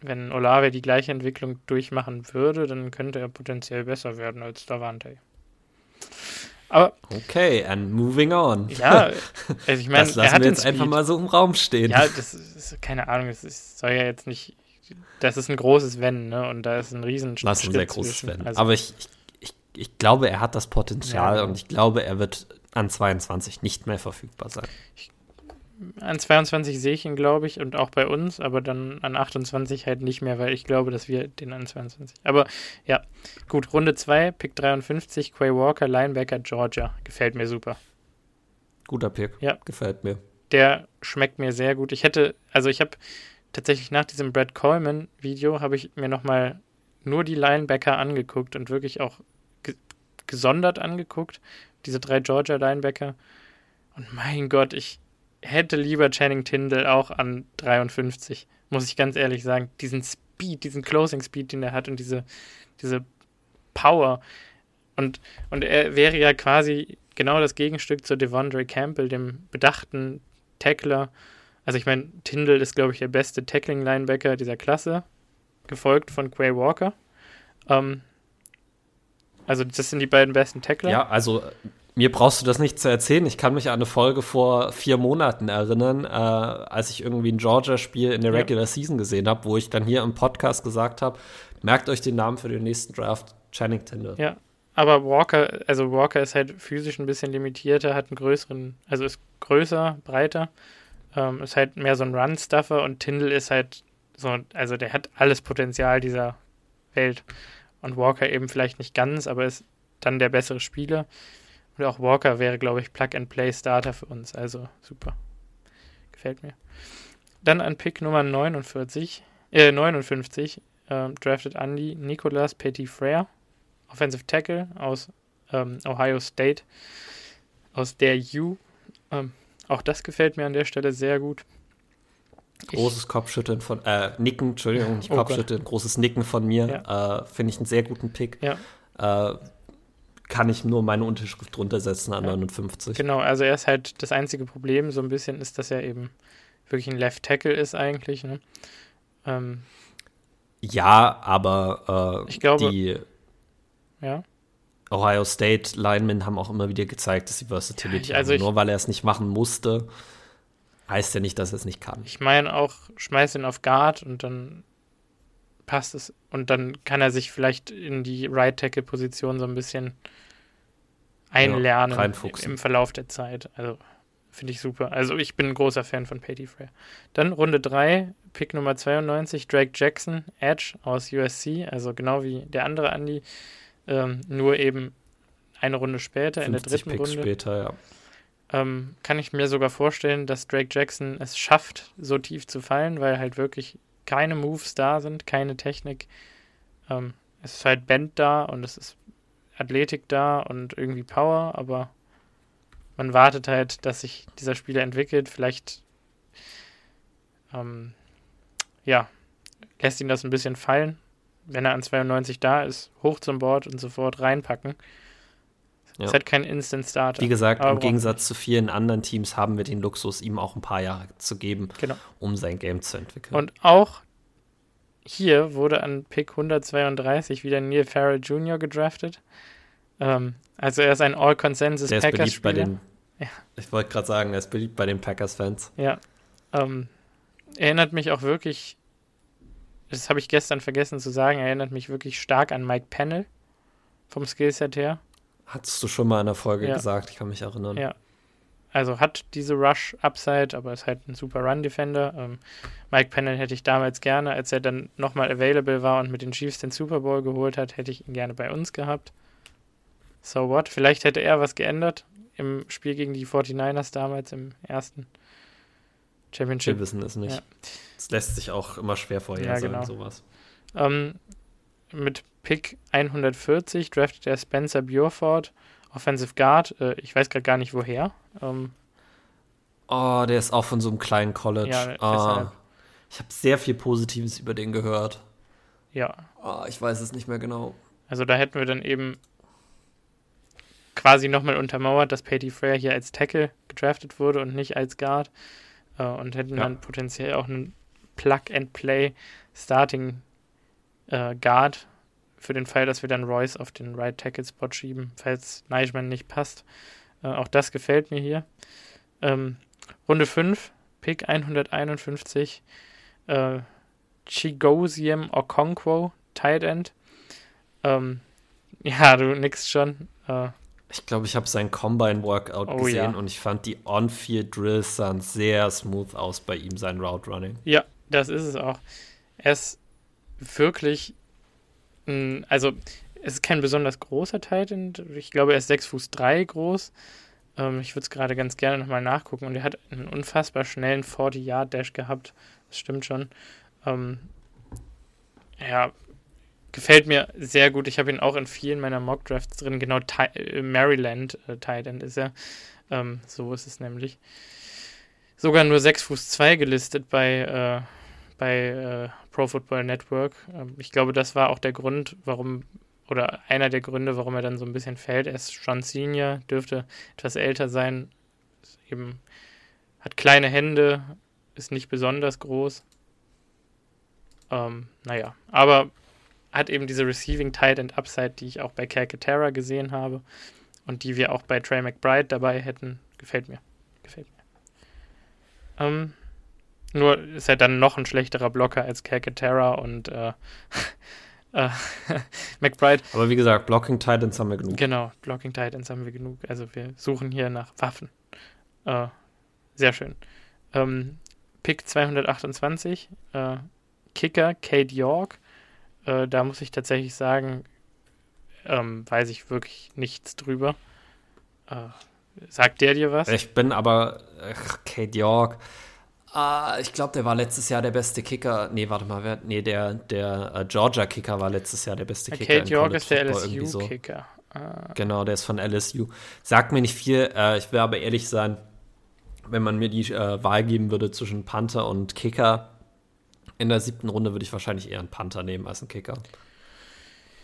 wenn Olave die gleiche Entwicklung durchmachen würde, dann könnte er potenziell besser werden als Davante. Aber okay, and moving on. Ja, also ich meine, das lassen wir jetzt Speed. einfach mal so im Raum stehen. Ja, das ist keine Ahnung, das ist, soll ja jetzt nicht. Das ist ein großes Wenn, ne? Und da ist ein riesen Das ist ein sehr großes Wenn. Also, Aber ich, ich ich glaube, er hat das Potenzial ja. und ich glaube, er wird an 22 nicht mehr verfügbar sein. Ich, an 22 sehe ich ihn, glaube ich, und auch bei uns, aber dann an 28 halt nicht mehr, weil ich glaube, dass wir den an 22. Aber ja, gut, Runde 2, Pick 53, Quay Walker, Linebacker, Georgia. Gefällt mir super. Guter Pick. Ja. Gefällt mir. Der schmeckt mir sehr gut. Ich hätte, also ich habe tatsächlich nach diesem Brad Coleman-Video habe ich mir nochmal nur die Linebacker angeguckt und wirklich auch gesondert angeguckt, diese drei Georgia Linebacker. Und mein Gott, ich hätte lieber Channing Tyndall auch an 53, muss ich ganz ehrlich sagen. Diesen Speed, diesen Closing Speed, den er hat und diese, diese Power. Und, und er wäre ja quasi genau das Gegenstück zu Devondre Campbell, dem bedachten Tackler. Also ich meine, Tyndall ist, glaube ich, der beste Tackling-Linebacker dieser Klasse, gefolgt von Quay Walker. Ähm, also das sind die beiden besten Tackler. Ja, also mir brauchst du das nicht zu erzählen. Ich kann mich an eine Folge vor vier Monaten erinnern, äh, als ich irgendwie ein Georgia-Spiel in der Regular ja. Season gesehen habe, wo ich dann hier im Podcast gesagt habe, merkt euch den Namen für den nächsten Draft, Channing Tindall. Ja, aber Walker, also Walker ist halt physisch ein bisschen limitierter, hat einen größeren, also ist größer, breiter, ähm, ist halt mehr so ein Run-Stuffer und Tindall ist halt so, also der hat alles Potenzial dieser Welt und Walker eben vielleicht nicht ganz, aber ist dann der bessere Spieler. Und auch Walker wäre, glaube ich, Plug-and-Play-Starter für uns. Also super. Gefällt mir. Dann an Pick Nummer 49, äh, 59 äh, draftet Andy Nicolas Petit-Frere, Offensive Tackle aus ähm, Ohio State, aus der U. Ähm, auch das gefällt mir an der Stelle sehr gut. Großes Kopfschütteln von, äh, Nicken, Entschuldigung, nicht oh Kopfschütteln, Gott. großes Nicken von mir. Ja. Äh, Finde ich einen sehr guten Pick. Ja. Äh, kann ich nur meine Unterschrift drunter setzen an ja. 59. Genau, also er ist halt das einzige Problem, so ein bisschen ist, dass er eben wirklich ein Left Tackle ist eigentlich. Ne? Ähm, ja, aber äh, ich glaube, die ja. Ohio State Linemen haben auch immer wieder gezeigt, dass sie Versatility ja, ich, also haben. Nur weil er es nicht machen musste, heißt ja nicht, dass er es nicht kann. Ich meine auch, schmeiß ihn auf Guard und dann passt es. Und dann kann er sich vielleicht in die Right Tackle Position so ein bisschen einlernen ja, im Verlauf der Zeit. Also finde ich super. Also ich bin ein großer Fan von Patty Frey. Dann Runde 3, Pick Nummer 92, Drake Jackson, Edge aus USC, also genau wie der andere Andy, ähm, nur eben eine Runde später, in der dritten Picks Runde. später, ja. Ähm, kann ich mir sogar vorstellen, dass Drake Jackson es schafft, so tief zu fallen, weil halt wirklich keine Moves da sind, keine Technik. Ähm, es ist halt Band da und es ist Athletik da und irgendwie Power, aber man wartet halt, dass sich dieser Spieler entwickelt. Vielleicht ähm, ja, lässt ihn das ein bisschen fallen. Wenn er an 92 da ist, hoch zum Board und sofort reinpacken. Ja. Ist halt kein Instant Starter. Wie gesagt, im Gegensatz zu vielen anderen Teams haben wir den Luxus, ihm auch ein paar Jahre zu geben, genau. um sein Game zu entwickeln. Und auch hier wurde an Pick 132 wieder Neil Farrell Jr. gedraftet. Ähm, also er ist ein All-Consensus Packers-Spieler. Ja. Ich wollte gerade sagen, er ist beliebt bei den Packers-Fans. Ja. Ähm, erinnert mich auch wirklich, das habe ich gestern vergessen zu sagen, erinnert mich wirklich stark an Mike Pennell vom Skillset her. Hattest du schon mal in der Folge ja. gesagt, ich kann mich erinnern. Ja. Also hat diese Rush-Upside, aber ist halt ein super Run-Defender. Ähm, Mike Pennell hätte ich damals gerne, als er dann nochmal available war und mit den Chiefs den Super Bowl geholt hat, hätte ich ihn gerne bei uns gehabt. So what? Vielleicht hätte er was geändert im Spiel gegen die 49ers damals im ersten Championship. Wir wissen es nicht. Ja. Das lässt sich auch immer schwer vorhersagen, ja, genau. sowas. Ähm, mit Pick 140 draftet er Spencer Burford, Offensive Guard. Äh, ich weiß gerade gar nicht woher. Ähm, oh, der ist auch von so einem kleinen College. Ja, oh, ich habe sehr viel Positives über den gehört. Ja. Oh, ich weiß es nicht mehr genau. Also da hätten wir dann eben quasi nochmal untermauert, dass Patty Frere hier als Tackle gedraftet wurde und nicht als Guard. Äh, und hätten ja. dann potenziell auch einen Plug-and-Play Starting äh, Guard für den Fall, dass wir dann Royce auf den Right Tackle Spot schieben, falls Neichmann nicht passt. Äh, auch das gefällt mir hier. Ähm, Runde 5, Pick 151, äh, Chigosium Okonkwo, Tight End. Ähm, ja, du nix schon. Äh, ich glaube, ich habe sein Combine-Workout oh, gesehen ja. und ich fand die On-Field-Drills sahen sehr smooth aus bei ihm, sein Route-Running. Ja, das ist es auch. Er ist wirklich, also es ist kein besonders großer Titan. Ich glaube, er ist 6 Fuß 3 groß. Ähm, ich würde es gerade ganz gerne nochmal nachgucken. Und er hat einen unfassbar schnellen 40-Yard-Dash gehabt. Das stimmt schon. Ähm, ja, gefällt mir sehr gut. Ich habe ihn auch in vielen meiner Mock-Drafts drin. Genau, äh, Maryland äh, Titan ist er. Ähm, so ist es nämlich. Sogar nur 6 Fuß 2 gelistet bei, äh, bei äh, Pro Football Network. Ähm, ich glaube, das war auch der Grund, warum, oder einer der Gründe, warum er dann so ein bisschen fällt. Er ist schon Senior, dürfte etwas älter sein. Eben hat kleine Hände, ist nicht besonders groß. Ähm, naja, aber hat eben diese Receiving Tight End Upside, die ich auch bei Calcaterra gesehen habe und die wir auch bei Trey McBride dabei hätten. Gefällt mir. Gefällt mir. Ähm, nur ist er dann noch ein schlechterer Blocker als Calcaterra und äh, äh, McBride. Aber wie gesagt, Blocking Titans haben wir genug. Genau, Blocking Titans haben wir genug. Also wir suchen hier nach Waffen. Äh, sehr schön. Ähm, Pick 228, äh, Kicker Kate York. Äh, da muss ich tatsächlich sagen, ähm, weiß ich wirklich nichts drüber. Äh, sagt der dir was? Ich bin aber, ach, Kate York. Ah, ich glaube, der war letztes Jahr der beste Kicker. Nee, warte mal, wer, nee, der, der uh, Georgia-Kicker war letztes Jahr der beste Kicker. Kate York ist der LSU-Kicker. So. Ah. Genau, der ist von LSU. Sagt mir nicht viel. Äh, ich will aber ehrlich sein, wenn man mir die äh, Wahl geben würde zwischen Panther und Kicker in der siebten Runde, würde ich wahrscheinlich eher einen Panther nehmen als einen Kicker.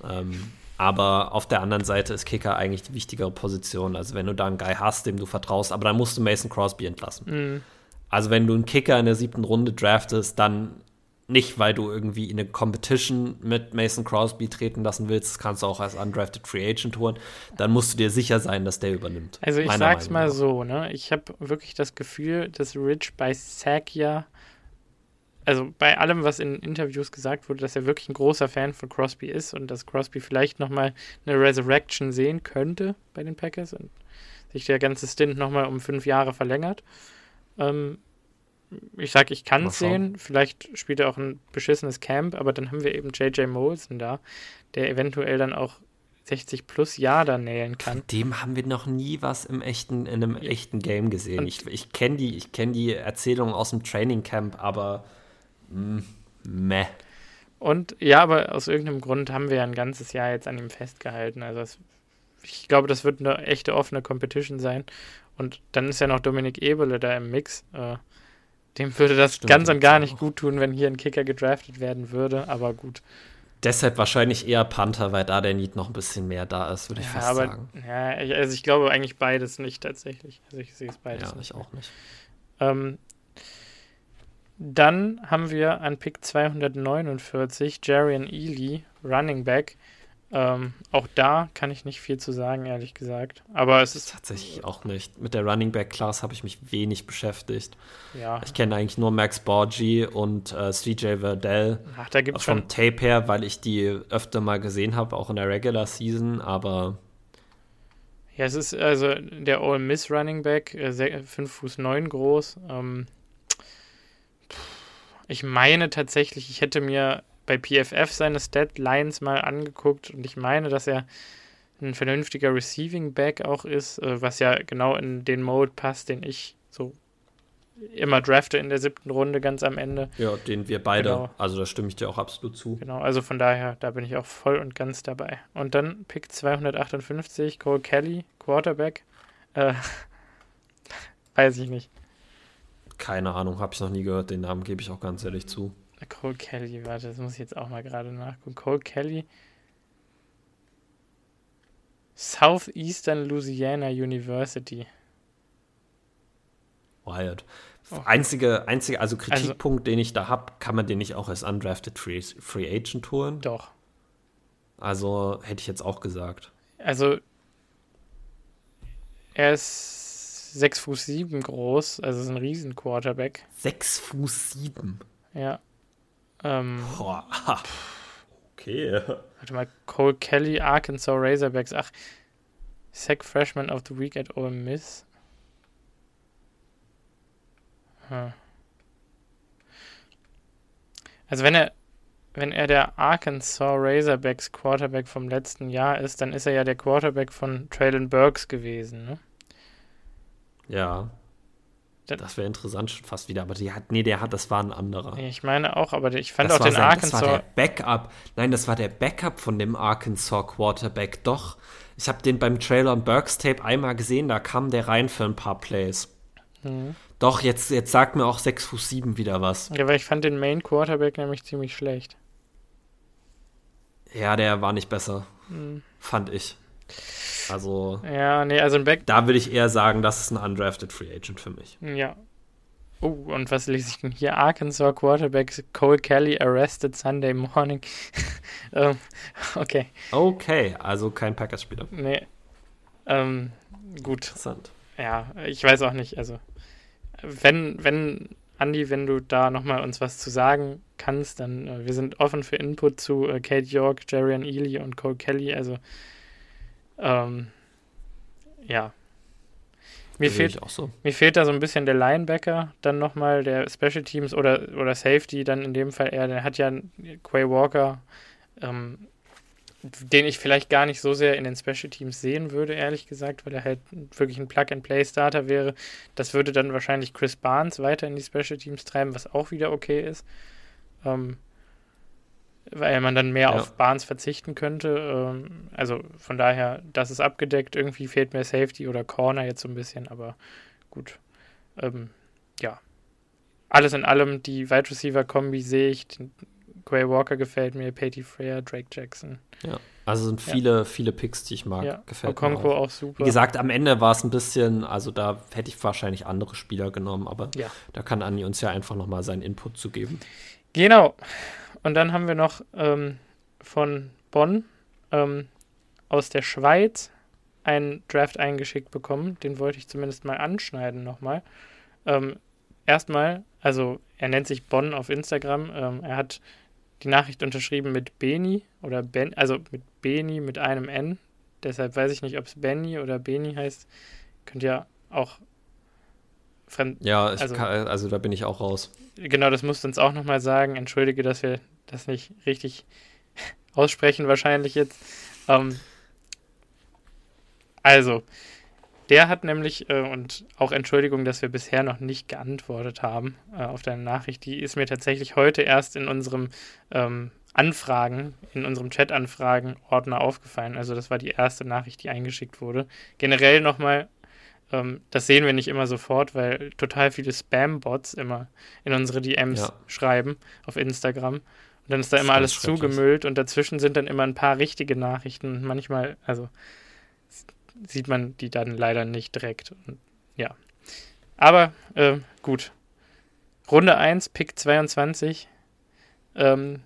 Ähm, aber auf der anderen Seite ist Kicker eigentlich die wichtigere Position. Also wenn du da einen Guy hast, dem du vertraust, aber dann musst du Mason Crosby entlassen. Mhm. Also wenn du einen Kicker in der siebten Runde draftest, dann nicht, weil du irgendwie in eine Competition mit Mason Crosby treten lassen willst, das kannst du auch als undrafted Free Agent holen, dann musst du dir sicher sein, dass der übernimmt. Also ich sag's Meinung mal so, ne? Ich habe wirklich das Gefühl, dass Rich bei Sakia, also bei allem, was in Interviews gesagt wurde, dass er wirklich ein großer Fan von Crosby ist und dass Crosby vielleicht nochmal eine Resurrection sehen könnte bei den Packers und sich der ganze Stint nochmal um fünf Jahre verlängert. Ähm, ich sag, ich kann es sehen. Vielleicht spielt er auch ein beschissenes Camp, aber dann haben wir eben JJ Molson da, der eventuell dann auch 60 plus Jahr da nähen kann. Von dem haben wir noch nie was im echten, in einem echten Game gesehen. Und ich ich kenne die, kenn die Erzählungen aus dem Training Camp, aber mh, mm, meh. Und ja, aber aus irgendeinem Grund haben wir ja ein ganzes Jahr jetzt an ihm festgehalten. Also es, ich glaube, das wird eine echte offene Competition sein. Und dann ist ja noch Dominik Ebele da im Mix. Äh, dem würde das Stimmt, ganz und gar nicht gut tun, wenn hier ein Kicker gedraftet werden würde, aber gut. Deshalb wahrscheinlich eher Panther, weil da der Need noch ein bisschen mehr da ist, würde ich ja, fast aber, sagen. Ja, also ich glaube eigentlich beides nicht tatsächlich. Also ich sehe es beides ja, nicht. ich auch nicht. Ähm, dann haben wir an Pick 249 Jarian Ely, Running Back. Ähm, auch da kann ich nicht viel zu sagen, ehrlich gesagt. Aber es ist. Tatsächlich auch nicht. Mit der Running Back Class habe ich mich wenig beschäftigt. Ja. Ich kenne eigentlich nur Max Borgi und äh, CJ Verdell. Ach, da gibt's Vom Tape her, weil ich die öfter mal gesehen habe, auch in der Regular Season, aber. Ja, es ist also der All Miss Running Back, 5 äh, Fuß 9 groß. Ähm, ich meine tatsächlich, ich hätte mir bei PFF seine Stat-Lines mal angeguckt und ich meine, dass er ein vernünftiger Receiving Back auch ist, äh, was ja genau in den Mode passt, den ich so immer drafte in der siebten Runde ganz am Ende. Ja, den wir beide, genau. also da stimme ich dir auch absolut zu. Genau, also von daher, da bin ich auch voll und ganz dabei. Und dann Pick 258, Cole Kelly, Quarterback. Äh, weiß ich nicht. Keine Ahnung, habe ich noch nie gehört, den Namen gebe ich auch ganz ehrlich zu. Cole Kelly, warte, das muss ich jetzt auch mal gerade nachgucken. Cole Kelly. Southeastern Louisiana University. Wild. Oh. Einzige, einzige, also Kritikpunkt, also, den ich da habe, kann man den nicht auch als undrafted Free, Free Agent holen? Doch. Also hätte ich jetzt auch gesagt. Also er ist 6 Fuß 7 groß, also ist ein riesen Quarterback. 6 Fuß 7? Ja. Ähm, Boah. Okay. Warte mal, Cole Kelly, Arkansas Razorbacks. Ach, Sack Freshman of the Week at Ole Miss. Hm. Also wenn er wenn er der Arkansas Razorbacks Quarterback vom letzten Jahr ist, dann ist er ja der Quarterback von Traylon Burks gewesen, ne? Ja. Das wäre interessant schon fast wieder, aber die hat, nee, der hat, das war ein anderer. Ich meine auch, aber ich fand das auch den sein, Arkansas. Das war der Backup. Nein, das war der Backup von dem Arkansas Quarterback. Doch, ich habe den beim Trailer und Burks Tape einmal gesehen, da kam der rein für ein paar Plays. Mhm. Doch, jetzt, jetzt sagt mir auch 6 Fuß 7 wieder was. Ja, weil ich fand den Main Quarterback nämlich ziemlich schlecht. Ja, der war nicht besser. Mhm. Fand ich. Also. Ja, nee, also ein Back. Da würde ich eher sagen, das ist ein undrafted Free Agent für mich. Ja. Oh, und was lese ich denn hier? Arkansas Quarterback Cole Kelly arrested Sunday morning. ähm, okay. Okay, also kein Packers-Spieler. Nee. Ähm, gut. Interessant. Ja, ich weiß auch nicht. Also, wenn, wenn, Andi, wenn du da nochmal uns was zu sagen kannst, dann äh, wir sind offen für Input zu äh, Kate York, Jarian Ely und Cole Kelly. Also, ähm, ja. Mir fehlt, so. mir fehlt da so ein bisschen der Linebacker, dann nochmal der Special Teams oder, oder Safety, dann in dem Fall eher, der hat ja Quay Walker, ähm, den ich vielleicht gar nicht so sehr in den Special Teams sehen würde, ehrlich gesagt, weil er halt wirklich ein Plug-and-Play-Starter wäre. Das würde dann wahrscheinlich Chris Barnes weiter in die Special Teams treiben, was auch wieder okay ist. Ähm, weil man dann mehr ja. auf Barnes verzichten könnte. Ähm, also von daher, das ist abgedeckt. Irgendwie fehlt mir Safety oder Corner jetzt so ein bisschen, aber gut. ähm, ja, alles in allem, die Wide Receiver-Kombi sehe ich. Quay Walker gefällt mir, Patty Freya, Drake Jackson. Ja, also sind viele, ja. viele Picks, die ich mag. Ja, gefällt Okonko mir auch. auch super. Wie gesagt, am Ende war es ein bisschen, also da hätte ich wahrscheinlich andere Spieler genommen, aber ja. da kann Andi uns ja einfach nochmal seinen Input zu geben. Genau. Und dann haben wir noch ähm, von Bonn ähm, aus der Schweiz einen Draft eingeschickt bekommen. Den wollte ich zumindest mal anschneiden nochmal. Ähm, erstmal, also er nennt sich Bonn auf Instagram. Ähm, er hat die Nachricht unterschrieben mit Beni oder Ben, also mit Beni mit einem N. Deshalb weiß ich nicht, ob es Benny oder Beni heißt. Könnt ihr auch Fremd ja, also, kann, also, da bin ich auch raus. Genau, das musst du uns auch nochmal sagen. Entschuldige, dass wir das nicht richtig aussprechen, wahrscheinlich jetzt. Ähm, also, der hat nämlich, äh, und auch Entschuldigung, dass wir bisher noch nicht geantwortet haben äh, auf deine Nachricht, die ist mir tatsächlich heute erst in unserem ähm, Anfragen, in unserem Chat-Anfragen-Ordner aufgefallen. Also das war die erste Nachricht, die eingeschickt wurde. Generell nochmal, ähm, das sehen wir nicht immer sofort, weil total viele Spam-Bots immer in unsere DMs ja. schreiben auf Instagram. Und dann ist da immer alles zugemüllt und dazwischen sind dann immer ein paar richtige Nachrichten. Manchmal, also sieht man die dann leider nicht direkt. Und, ja. Aber äh, gut. Runde 1, Pick 22. Ähm,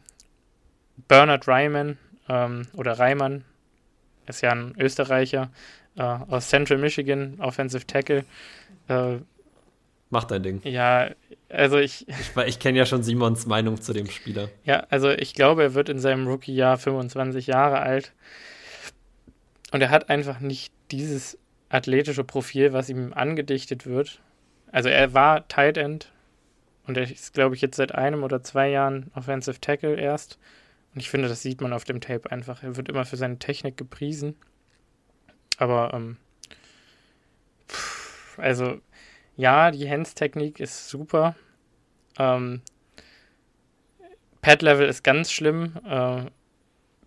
Bernard Reimann ähm, oder Reimann ist ja ein Österreicher äh, aus Central Michigan, Offensive Tackle. Äh, Mach dein Ding. Ja, also ich. Ich, ich kenne ja schon Simons Meinung zu dem Spieler. Ja, also ich glaube, er wird in seinem Rookie-Jahr 25 Jahre alt. Und er hat einfach nicht dieses athletische Profil, was ihm angedichtet wird. Also er war Tight End und er ist, glaube ich, jetzt seit einem oder zwei Jahren Offensive Tackle erst. Und ich finde, das sieht man auf dem Tape einfach. Er wird immer für seine Technik gepriesen. Aber, ähm, also, ja, die Hands-Technik ist super. Ähm, Pad-Level ist ganz schlimm. Äh,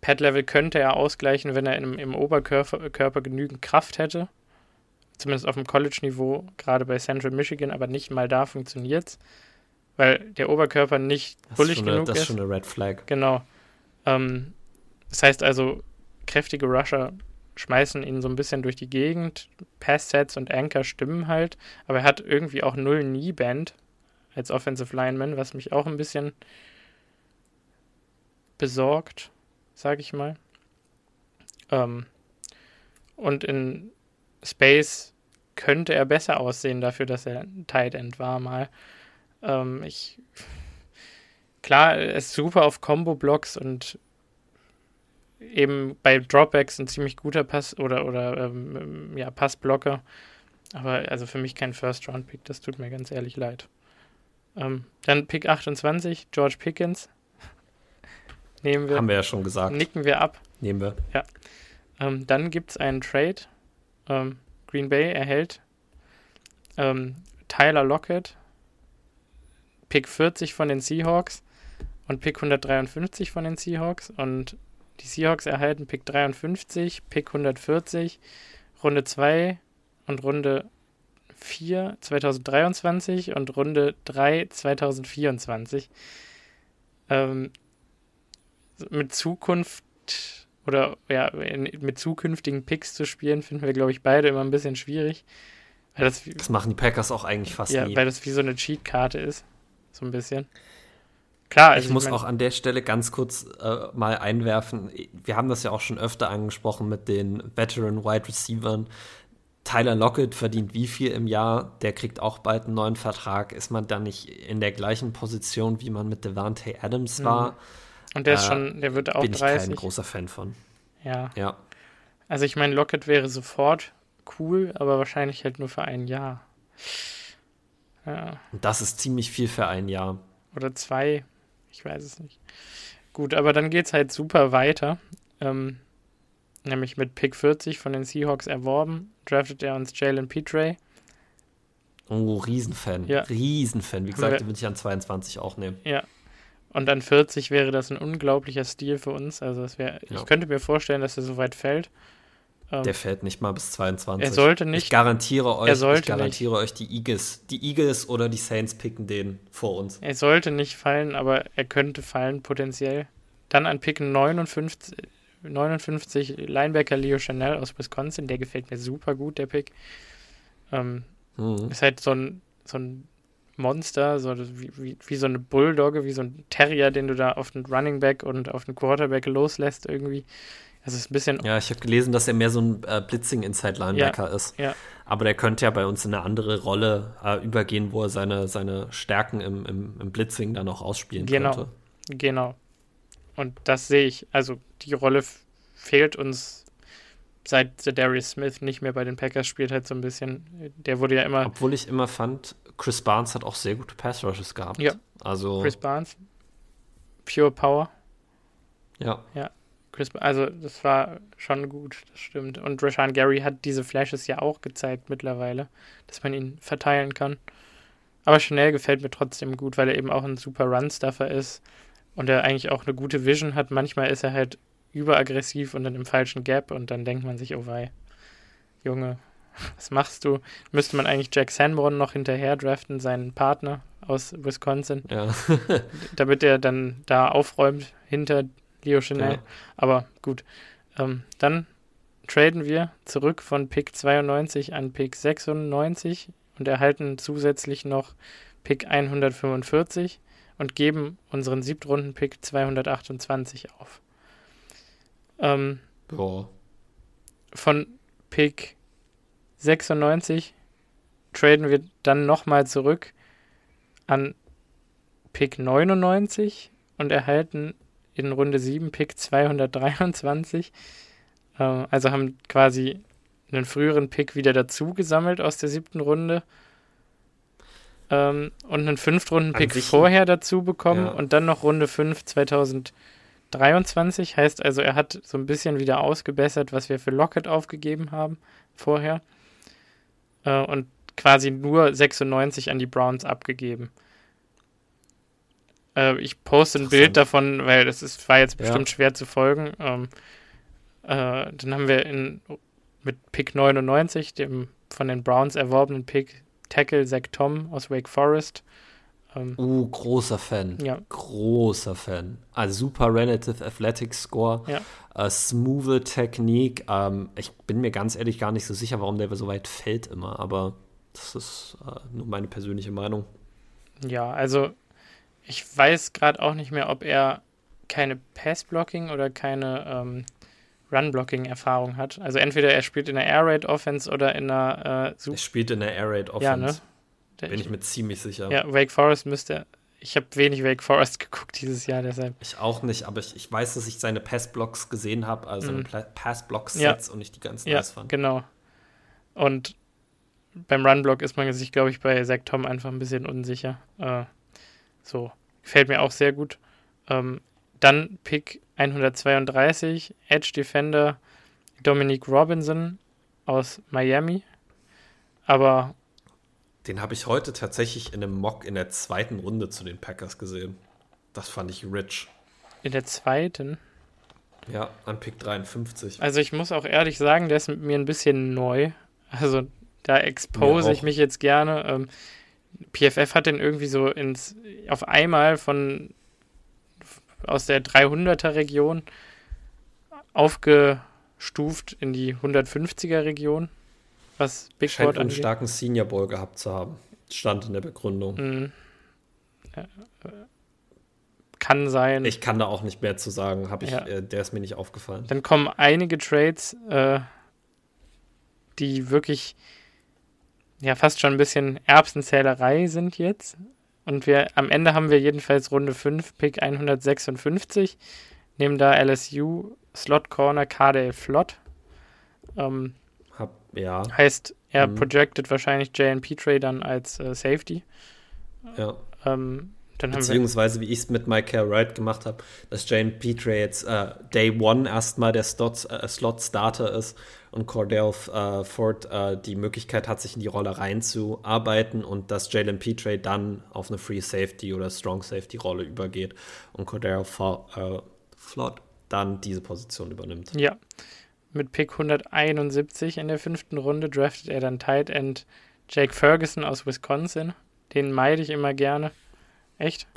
Pad-Level könnte er ausgleichen, wenn er im, im Oberkörper Körper genügend Kraft hätte. Zumindest auf dem College-Niveau, gerade bei Central Michigan, aber nicht mal da funktioniert es, weil der Oberkörper nicht bullig genug ist. Das ist schon eine Red Flag. Genau. Ähm, das heißt also, kräftige Rusher schmeißen ihn so ein bisschen durch die Gegend. Pass-Sets und Anchor stimmen halt, aber er hat irgendwie auch null Knee-Band als Offensive Lineman, was mich auch ein bisschen besorgt sage ich mal. Ähm, und in Space könnte er besser aussehen dafür, dass er Tight End war mal. Ähm, ich klar, er ist super auf Combo-Blocks und eben bei Dropbacks ein ziemlich guter Pass oder oder ähm, ja Passblocker. Aber also für mich kein First-Round-Pick, das tut mir ganz ehrlich leid. Ähm, dann Pick 28, George Pickens. Nehmen wir. Haben wir ja schon gesagt. Nicken wir ab. Nehmen wir. Ja. Ähm, dann gibt es einen Trade. Ähm, Green Bay erhält ähm, Tyler Lockett, Pick 40 von den Seahawks und Pick 153 von den Seahawks. Und die Seahawks erhalten Pick 53, Pick 140, Runde 2 und Runde 4 2023 und Runde 3 2024. Ähm, mit Zukunft oder ja, mit zukünftigen Picks zu spielen, finden wir, glaube ich, beide immer ein bisschen schwierig. Das, das, machen die Packers auch eigentlich fast ja, nie. weil das wie so eine Cheatkarte ist. So ein bisschen. Klar, also ich muss ich mein, auch an der Stelle ganz kurz äh, mal einwerfen. Wir haben das ja auch schon öfter angesprochen mit den Veteran Wide Receivers. Tyler Lockett verdient wie viel im Jahr? Der kriegt auch bald einen neuen Vertrag. Ist man da nicht in der gleichen Position, wie man mit Devante Adams war? Mhm und der ist äh, schon, der wird auch bin 30. Bin ich kein großer Fan von. Ja. Ja. Also ich meine, Locket wäre sofort cool, aber wahrscheinlich halt nur für ein Jahr. Ja. Und das ist ziemlich viel für ein Jahr. Oder zwei. Ich weiß es nicht. Gut, aber dann geht es halt super weiter. Ähm, nämlich mit Pick 40 von den Seahawks erworben, draftet er uns Jalen Petray. Oh, Riesenfan. Ja. Riesenfan. Wie gesagt, den würde ich an 22 auch nehmen. Ja, und an 40 wäre das ein unglaublicher Stil für uns. Also das wäre, ja. ich könnte mir vorstellen, dass er so weit fällt. Ähm, der fällt nicht mal bis 22. Er sollte nicht. Ich garantiere euch, ich garantiere nicht. euch, die Eagles, die Eagles oder die Saints picken den vor uns. Er sollte nicht fallen, aber er könnte fallen potenziell. Dann an Pick 59, 59 Linebacker Leo Chanel aus Wisconsin. Der gefällt mir super gut, der Pick. Ähm, mhm. Ist halt so ein, so ein Monster, so wie, wie, wie, so eine Bulldogge, wie so ein Terrier, den du da auf den Running Back und auf den Quarterback loslässt irgendwie. Das ist ein bisschen. Ja, ich habe gelesen, dass er mehr so ein äh, Blitzing-Inside-Linebacker ja, ist. Ja. Aber der könnte ja bei uns in eine andere Rolle äh, übergehen, wo er seine, seine Stärken im, im, im Blitzing dann auch ausspielen genau, könnte. Genau. Und das sehe ich. Also die Rolle fehlt uns seit Darius Smith nicht mehr bei den Packers spielt, halt so ein bisschen. Der wurde ja immer. Obwohl ich immer fand, Chris Barnes hat auch sehr gute Pass Rushes gehabt. Ja. Also. Chris Barnes. Pure Power. Ja. Ja. Chris, also das war schon gut, das stimmt. Und Rashan Gary hat diese Flashes ja auch gezeigt mittlerweile, dass man ihn verteilen kann. Aber Chanel gefällt mir trotzdem gut, weil er eben auch ein super Run-Stuffer ist und er eigentlich auch eine gute Vision hat. Manchmal ist er halt überaggressiv und dann im falschen Gap und dann denkt man sich, oh wei, Junge, was machst du? Müsste man eigentlich Jack Sanborn noch hinterher draften, seinen Partner aus Wisconsin, ja. damit er dann da aufräumt hinter Leo Chanel. Ja. Aber gut. Ähm, dann traden wir zurück von Pick 92 an Pick 96 und erhalten zusätzlich noch Pick 145 und geben unseren Siebtrunden-Pick 228 auf. Ähm, Boah. Von Pick 96 traden wir dann nochmal zurück an Pick 99 und erhalten in Runde 7 Pick 223. Äh, also haben quasi einen früheren Pick wieder dazu gesammelt aus der siebten Runde. Ähm, und einen Fünftrunden-Pick vorher dazu bekommen ja. und dann noch Runde 5 2023. Heißt also, er hat so ein bisschen wieder ausgebessert, was wir für Lockett aufgegeben haben vorher. Äh, und quasi nur 96 an die Browns abgegeben. Äh, ich poste ein Bild davon, weil das ist, war jetzt bestimmt ja. schwer zu folgen. Ähm, äh, dann haben wir in, mit Pick 99, dem von den Browns erworbenen Pick, Tackle Zach Tom aus Wake Forest. Ähm, uh, großer Fan. Ja. Großer Fan. Also super Relative Athletic Score. Ja. Uh, smooth Technik. Ähm, ich bin mir ganz ehrlich gar nicht so sicher, warum der so weit fällt immer, aber das ist uh, nur meine persönliche Meinung. Ja, also ich weiß gerade auch nicht mehr, ob er keine Pass-Blocking oder keine ähm, Run-Blocking-Erfahrung hat. Also entweder er spielt in der Air Raid Offense oder in der äh, Er spielt in der Air Raid Offense. Ja, ne? Bin ich mir ziemlich sicher. Ja, Wake Forest müsste. Ich habe wenig Wake Forest geguckt dieses Jahr, deshalb. Ich auch nicht, aber ich, ich weiß, dass ich seine Pass-Blocks gesehen habe, also mm. Pass-Block-Sets ja. und ich die ganz ja, nice fand. Genau. Und beim Run-Block ist man sich, glaube ich, bei Zach Tom einfach ein bisschen unsicher. Äh, so, gefällt mir auch sehr gut. Ähm, dann Pick 132, Edge Defender Dominic Robinson aus Miami. Aber. Den habe ich heute tatsächlich in einem Mock in der zweiten Runde zu den Packers gesehen. Das fand ich rich. In der zweiten? Ja, an Pick 53. Also ich muss auch ehrlich sagen, der ist mit mir ein bisschen neu. Also da expose ich mich jetzt gerne. Ähm, PFF hat den irgendwie so ins, auf einmal von aus der 300er Region aufgestuft in die 150er Region, was Big Scheint Board einen starken Senior Ball gehabt zu haben. Stand in der Begründung. Mhm. Kann sein. Ich kann da auch nicht mehr zu sagen. Hab ich, ja. äh, der ist mir nicht aufgefallen. Dann kommen einige Trades, äh, die wirklich ja fast schon ein bisschen Erbsenzählerei sind jetzt. Und wir am Ende haben wir jedenfalls Runde 5, Pick 156. Nehmen da LSU Slot Corner Cardale Flott. Ähm, Hab, ja. Heißt, er mhm. projected wahrscheinlich JNP Trey dann als äh, Safety. Ja. Ähm, Beziehungsweise, wie ich es mit Michael Wright gemacht habe, dass Jane Petre jetzt äh, Day One erstmal der äh, Slot-Starter ist und Cordell äh, Ford äh, die Möglichkeit hat, sich in die Rolle reinzuarbeiten und dass Jalen Petre dann auf eine Free Safety oder Strong Safety Rolle übergeht und Cordell Flott dann diese Position übernimmt. Ja. mit Pick 171 in der fünften Runde draftet er dann Tight End Jake Ferguson aus Wisconsin. Den meide ich immer gerne. Echt?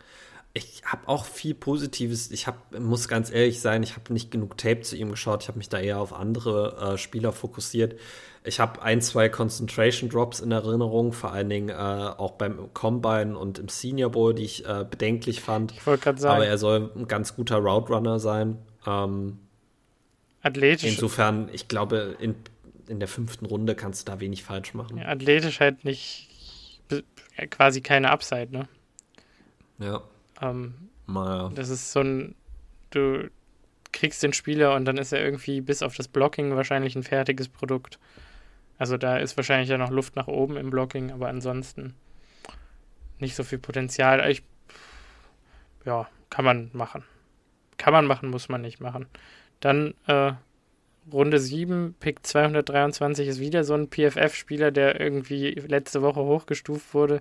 Ich habe auch viel Positives. Ich hab, muss ganz ehrlich sein, ich habe nicht genug Tape zu ihm geschaut. Ich habe mich da eher auf andere äh, Spieler fokussiert. Ich habe ein, zwei Concentration Drops in Erinnerung, vor allen Dingen äh, auch beim Combine und im Senior Bowl, die ich äh, bedenklich fand. Ich wollte gerade sagen. Aber er soll ein ganz guter Route Runner sein. Ähm, athletisch. Insofern, ich glaube, in, in der fünften Runde kannst du da wenig falsch machen. Ja, athletisch halt nicht quasi keine Upside, ne? Ja. Ähm, naja. Das ist so ein, du kriegst den Spieler und dann ist er irgendwie bis auf das Blocking wahrscheinlich ein fertiges Produkt. Also da ist wahrscheinlich ja noch Luft nach oben im Blocking, aber ansonsten nicht so viel Potenzial. Ich, ja, kann man machen. Kann man machen, muss man nicht machen. Dann äh, Runde 7, Pick 223 ist wieder so ein PFF-Spieler, der irgendwie letzte Woche hochgestuft wurde.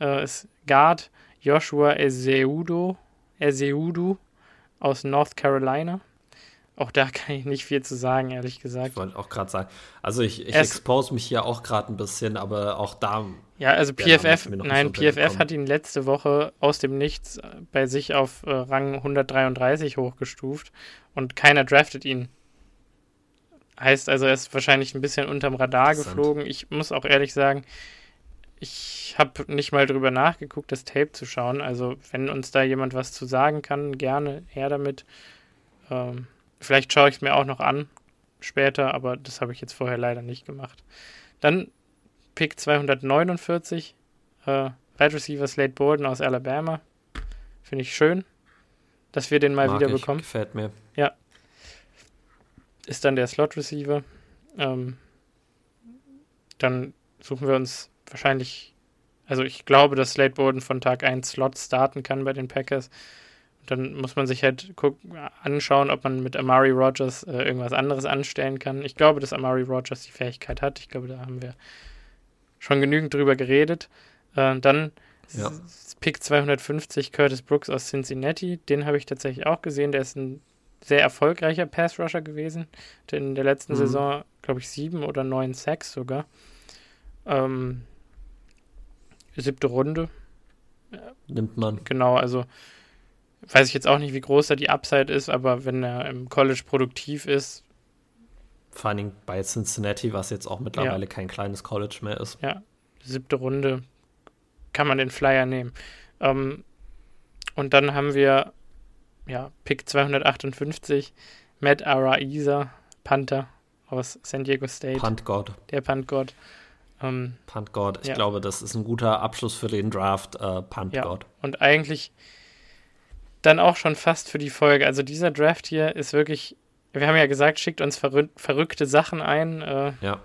Äh, ist Guard Joshua Ezeudu, Ezeudu aus North Carolina. Auch da kann ich nicht viel zu sagen, ehrlich gesagt. Ich wollte auch gerade sagen, also ich, ich expose mich hier auch gerade ein bisschen, aber auch da. Ja, also PFF, nein, PFF hat ihn letzte Woche aus dem Nichts bei sich auf äh, Rang 133 hochgestuft und keiner draftet ihn. Heißt also, er ist wahrscheinlich ein bisschen unterm Radar geflogen. Ich muss auch ehrlich sagen, ich habe nicht mal drüber nachgeguckt, das Tape zu schauen. Also, wenn uns da jemand was zu sagen kann, gerne her damit. Ähm, vielleicht schaue ich es mir auch noch an später, aber das habe ich jetzt vorher leider nicht gemacht. Dann Pick 249, äh, Wide Receiver Slate Bolden aus Alabama. Finde ich schön, dass wir den mal Mag wieder ich, bekommen. Gefällt mir. Ja. Ist dann der Slot Receiver. Ähm, dann suchen wir uns wahrscheinlich, also ich glaube, dass Slate Bowden von Tag 1 Slot starten kann bei den Packers. dann muss man sich halt gucken, anschauen, ob man mit Amari Rogers äh, irgendwas anderes anstellen kann. Ich glaube, dass Amari Rogers die Fähigkeit hat. Ich glaube, da haben wir schon genügend drüber geredet. Äh, dann ja. Pick 250 Curtis Brooks aus Cincinnati. Den habe ich tatsächlich auch gesehen. Der ist ein sehr erfolgreicher Pass-Rusher gewesen. In der letzten mhm. Saison, glaube ich, sieben oder neun Sacks sogar. Ähm, siebte Runde. Nimmt man. Genau, also weiß ich jetzt auch nicht, wie groß da die Upside ist, aber wenn er im College produktiv ist. Vor allen Dingen bei Cincinnati, was jetzt auch mittlerweile ja. kein kleines College mehr ist. Ja, siebte Runde kann man den Flyer nehmen. Ähm, und dann haben wir, ja, Pick 258, Matt Araiza, Panther aus San Diego State. Punt God. Der Punt God. Ähm, Punt God. Ich ja. glaube, das ist ein guter Abschluss für den Draft. Äh, Punt ja. God. Und eigentlich dann auch schon fast für die Folge. Also dieser Draft hier ist wirklich. Wir haben ja gesagt, schickt uns verrück verrückte Sachen ein. Äh, ja.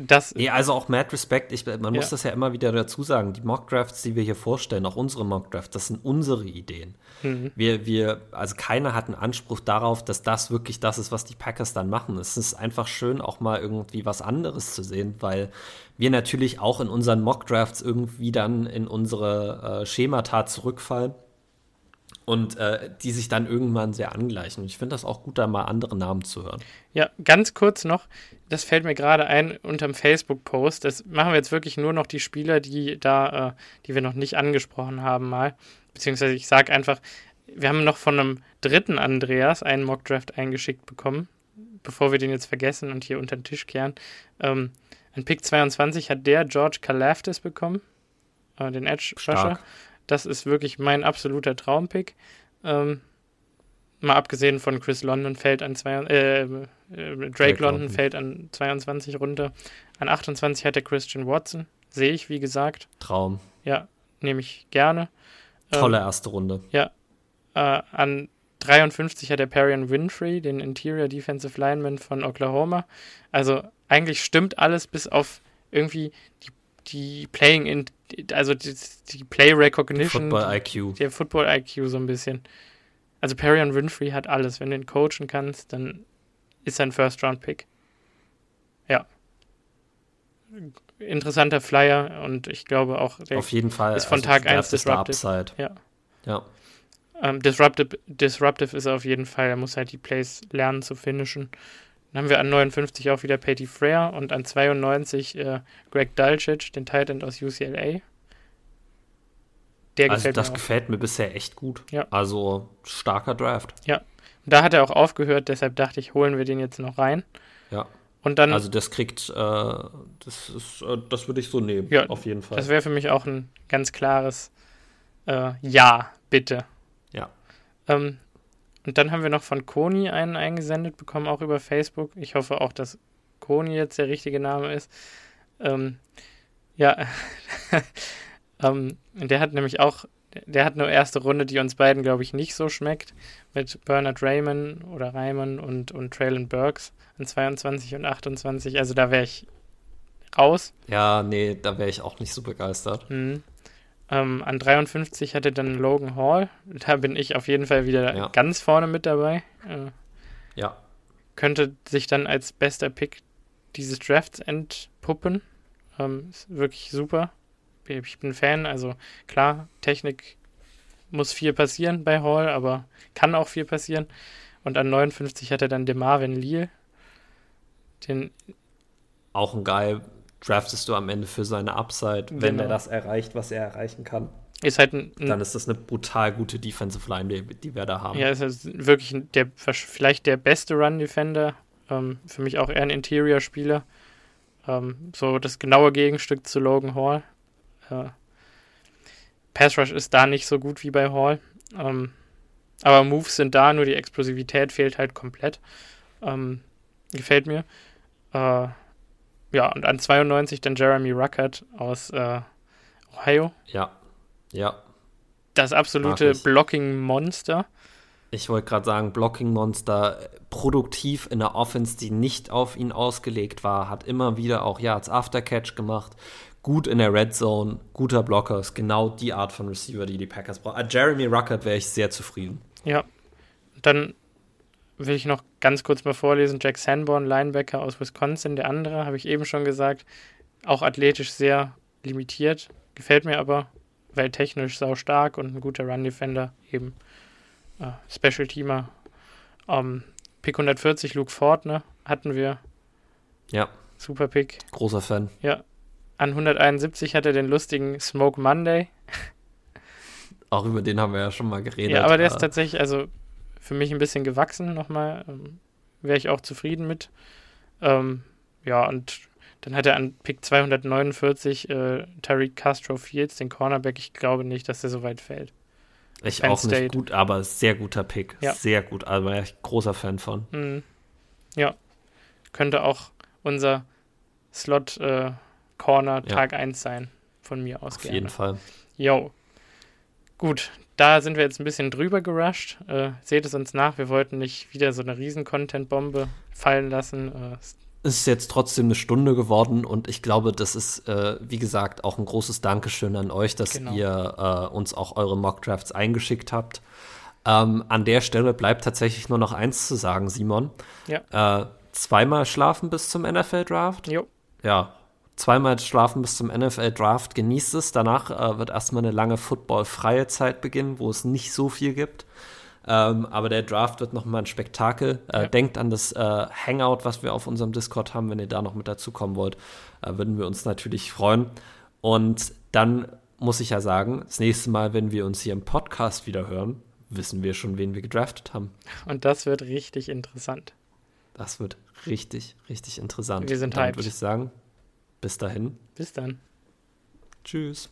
Das, ja, also auch Mad Respect, ich, man muss das ja immer wieder dazu sagen, die Mockdrafts, die wir hier vorstellen, auch unsere Mockdrafts, das sind unsere Ideen. Mhm. Wir, wir, also keiner hat einen Anspruch darauf, dass das wirklich das ist, was die Packers dann machen. Es ist einfach schön, auch mal irgendwie was anderes zu sehen, weil wir natürlich auch in unseren Mockdrafts irgendwie dann in unsere äh, Schemata zurückfallen und äh, die sich dann irgendwann sehr angleichen. Ich finde das auch gut, da mal andere Namen zu hören. Ja, ganz kurz noch, das fällt mir gerade ein unterm Facebook-Post. Das machen wir jetzt wirklich nur noch die Spieler, die da, äh, die wir noch nicht angesprochen haben, mal. Beziehungsweise ich sage einfach, wir haben noch von einem dritten Andreas einen Mockdraft eingeschickt bekommen, bevor wir den jetzt vergessen und hier unter den Tisch kehren. Ähm, an Pick 22 hat der George Kalaftis bekommen, äh, den Edge-Rusher. Das ist wirklich mein absoluter Traumpick. Ähm, mal abgesehen von Chris London fällt an zwei, äh, äh, Drake, Drake London, London fällt an 22 runter. An 28 hat der Christian Watson. Sehe ich, wie gesagt. Traum. Ja, nehme ich gerne. Tolle ähm, erste Runde. Ja. Äh, an 53 hat der Perion Winfrey, den Interior Defensive Lineman von Oklahoma. Also eigentlich stimmt alles bis auf irgendwie die die Playing in, also die, die Play Recognition. Football IQ. Der Football IQ so ein bisschen. Also Perry Winfrey hat alles. Wenn du ihn coachen kannst, dann ist er ein First-Round-Pick. Ja. Interessanter Flyer und ich glaube auch, der Auf jeden Fall. ist von also Tag 1 disruptive. Ja. ja. Ähm, disruptive, disruptive ist er auf jeden Fall. Er muss halt die Plays lernen zu finishen. Dann haben wir an 59 auch wieder Patty Frere und an 92 äh, Greg Dulcich, den Titan aus UCLA. Der also gefällt das mir gefällt mir bisher echt gut. Ja. Also starker Draft. Ja. Und da hat er auch aufgehört, deshalb dachte ich, holen wir den jetzt noch rein. Ja. Und dann, also das kriegt, äh, das ist, äh, das würde ich so nehmen, ja, auf jeden Fall. Das wäre für mich auch ein ganz klares äh, Ja, bitte. Ja. Ähm, und dann haben wir noch von Koni einen eingesendet bekommen, auch über Facebook. Ich hoffe auch, dass Koni jetzt der richtige Name ist. Ähm, ja, ähm, der hat nämlich auch, der hat eine erste Runde, die uns beiden, glaube ich, nicht so schmeckt, mit Bernard Raymond oder Raymond und, und Traylon Burks an 22 und 28. Also da wäre ich raus. Ja, nee, da wäre ich auch nicht so begeistert. Mhm. Ähm, an 53 hatte dann Logan Hall. Da bin ich auf jeden Fall wieder ja. ganz vorne mit dabei. Äh, ja. Könnte sich dann als bester Pick dieses Drafts entpuppen. Ähm, ist wirklich super. Ich bin Fan, also klar, Technik muss viel passieren bei Hall, aber kann auch viel passieren. Und an 59 hat er dann DeMarvin Leal. Den auch ein geil draftest du am Ende für seine Upside, wenn genau. er das erreicht, was er erreichen kann. Ist halt ein, dann ist das eine brutal gute Defensive Line, die, die wir da haben. Ja, ist halt wirklich der, vielleicht der beste Run-Defender. Ähm, für mich auch eher ein Interior-Spieler. Ähm, so das genaue Gegenstück zu Logan Hall. Äh, Pass Rush ist da nicht so gut wie bei Hall. Ähm, aber Moves sind da, nur die Explosivität fehlt halt komplett. Ähm, gefällt mir. Äh, ja, und an 92 dann Jeremy Ruckert aus äh, Ohio. Ja, ja. Das absolute Blocking-Monster. Ich wollte gerade sagen, Blocking-Monster, produktiv in der Offense, die nicht auf ihn ausgelegt war, hat immer wieder auch Yards Aftercatch gemacht, gut in der Red Zone, guter Blocker, ist genau die Art von Receiver, die die Packers brauchen. An Jeremy Ruckert wäre ich sehr zufrieden. Ja, dann will ich noch ganz kurz mal vorlesen. Jack Sanborn, Linebacker aus Wisconsin, der andere, habe ich eben schon gesagt, auch athletisch sehr limitiert. Gefällt mir aber, weil technisch sau stark und ein guter Run-Defender, eben äh, Special-Teamer. Ähm, Pick 140, Luke Ford, ne, hatten wir. Ja. Super Pick. Großer Fan. Ja. An 171 hat er den lustigen Smoke Monday. Auch über den haben wir ja schon mal geredet. Ja, aber der ist äh, tatsächlich, also für mich ein bisschen gewachsen nochmal. Ähm, Wäre ich auch zufrieden mit. Ähm, ja, und dann hat er an Pick 249 äh, Tariq Castro Fields, den Cornerback. Ich glaube nicht, dass der so weit fällt. Ich Penn auch State. nicht gut, aber sehr guter Pick. Ja. Sehr gut. Also ich großer Fan von. Mhm. Ja. Könnte auch unser Slot äh, Corner Tag ja. 1 sein. Von mir aus Auf gerne. jeden Fall. Jo. Gut, da sind wir jetzt ein bisschen drüber gerusht. Äh, seht es uns nach, wir wollten nicht wieder so eine riesen Content-Bombe fallen lassen. Äh, es ist jetzt trotzdem eine Stunde geworden und ich glaube, das ist, äh, wie gesagt, auch ein großes Dankeschön an euch, dass genau. ihr äh, uns auch eure Mockdrafts eingeschickt habt. Ähm, an der Stelle bleibt tatsächlich nur noch eins zu sagen, Simon. Ja. Äh, zweimal schlafen bis zum NFL-Draft. Jo. Ja, zweimal schlafen bis zum NFL-Draft, genießt es. Danach äh, wird erstmal eine lange Football-freie Zeit beginnen, wo es nicht so viel gibt. Ähm, aber der Draft wird nochmal ein Spektakel. Äh, ja. Denkt an das äh, Hangout, was wir auf unserem Discord haben, wenn ihr da noch mit dazukommen wollt. Äh, würden wir uns natürlich freuen. Und dann muss ich ja sagen, das nächste Mal, wenn wir uns hier im Podcast wieder hören, wissen wir schon, wen wir gedraftet haben. Und das wird richtig interessant. Das wird richtig, richtig interessant. Wir sind hyped. würde ich sagen, bis dahin. Bis dann. Tschüss.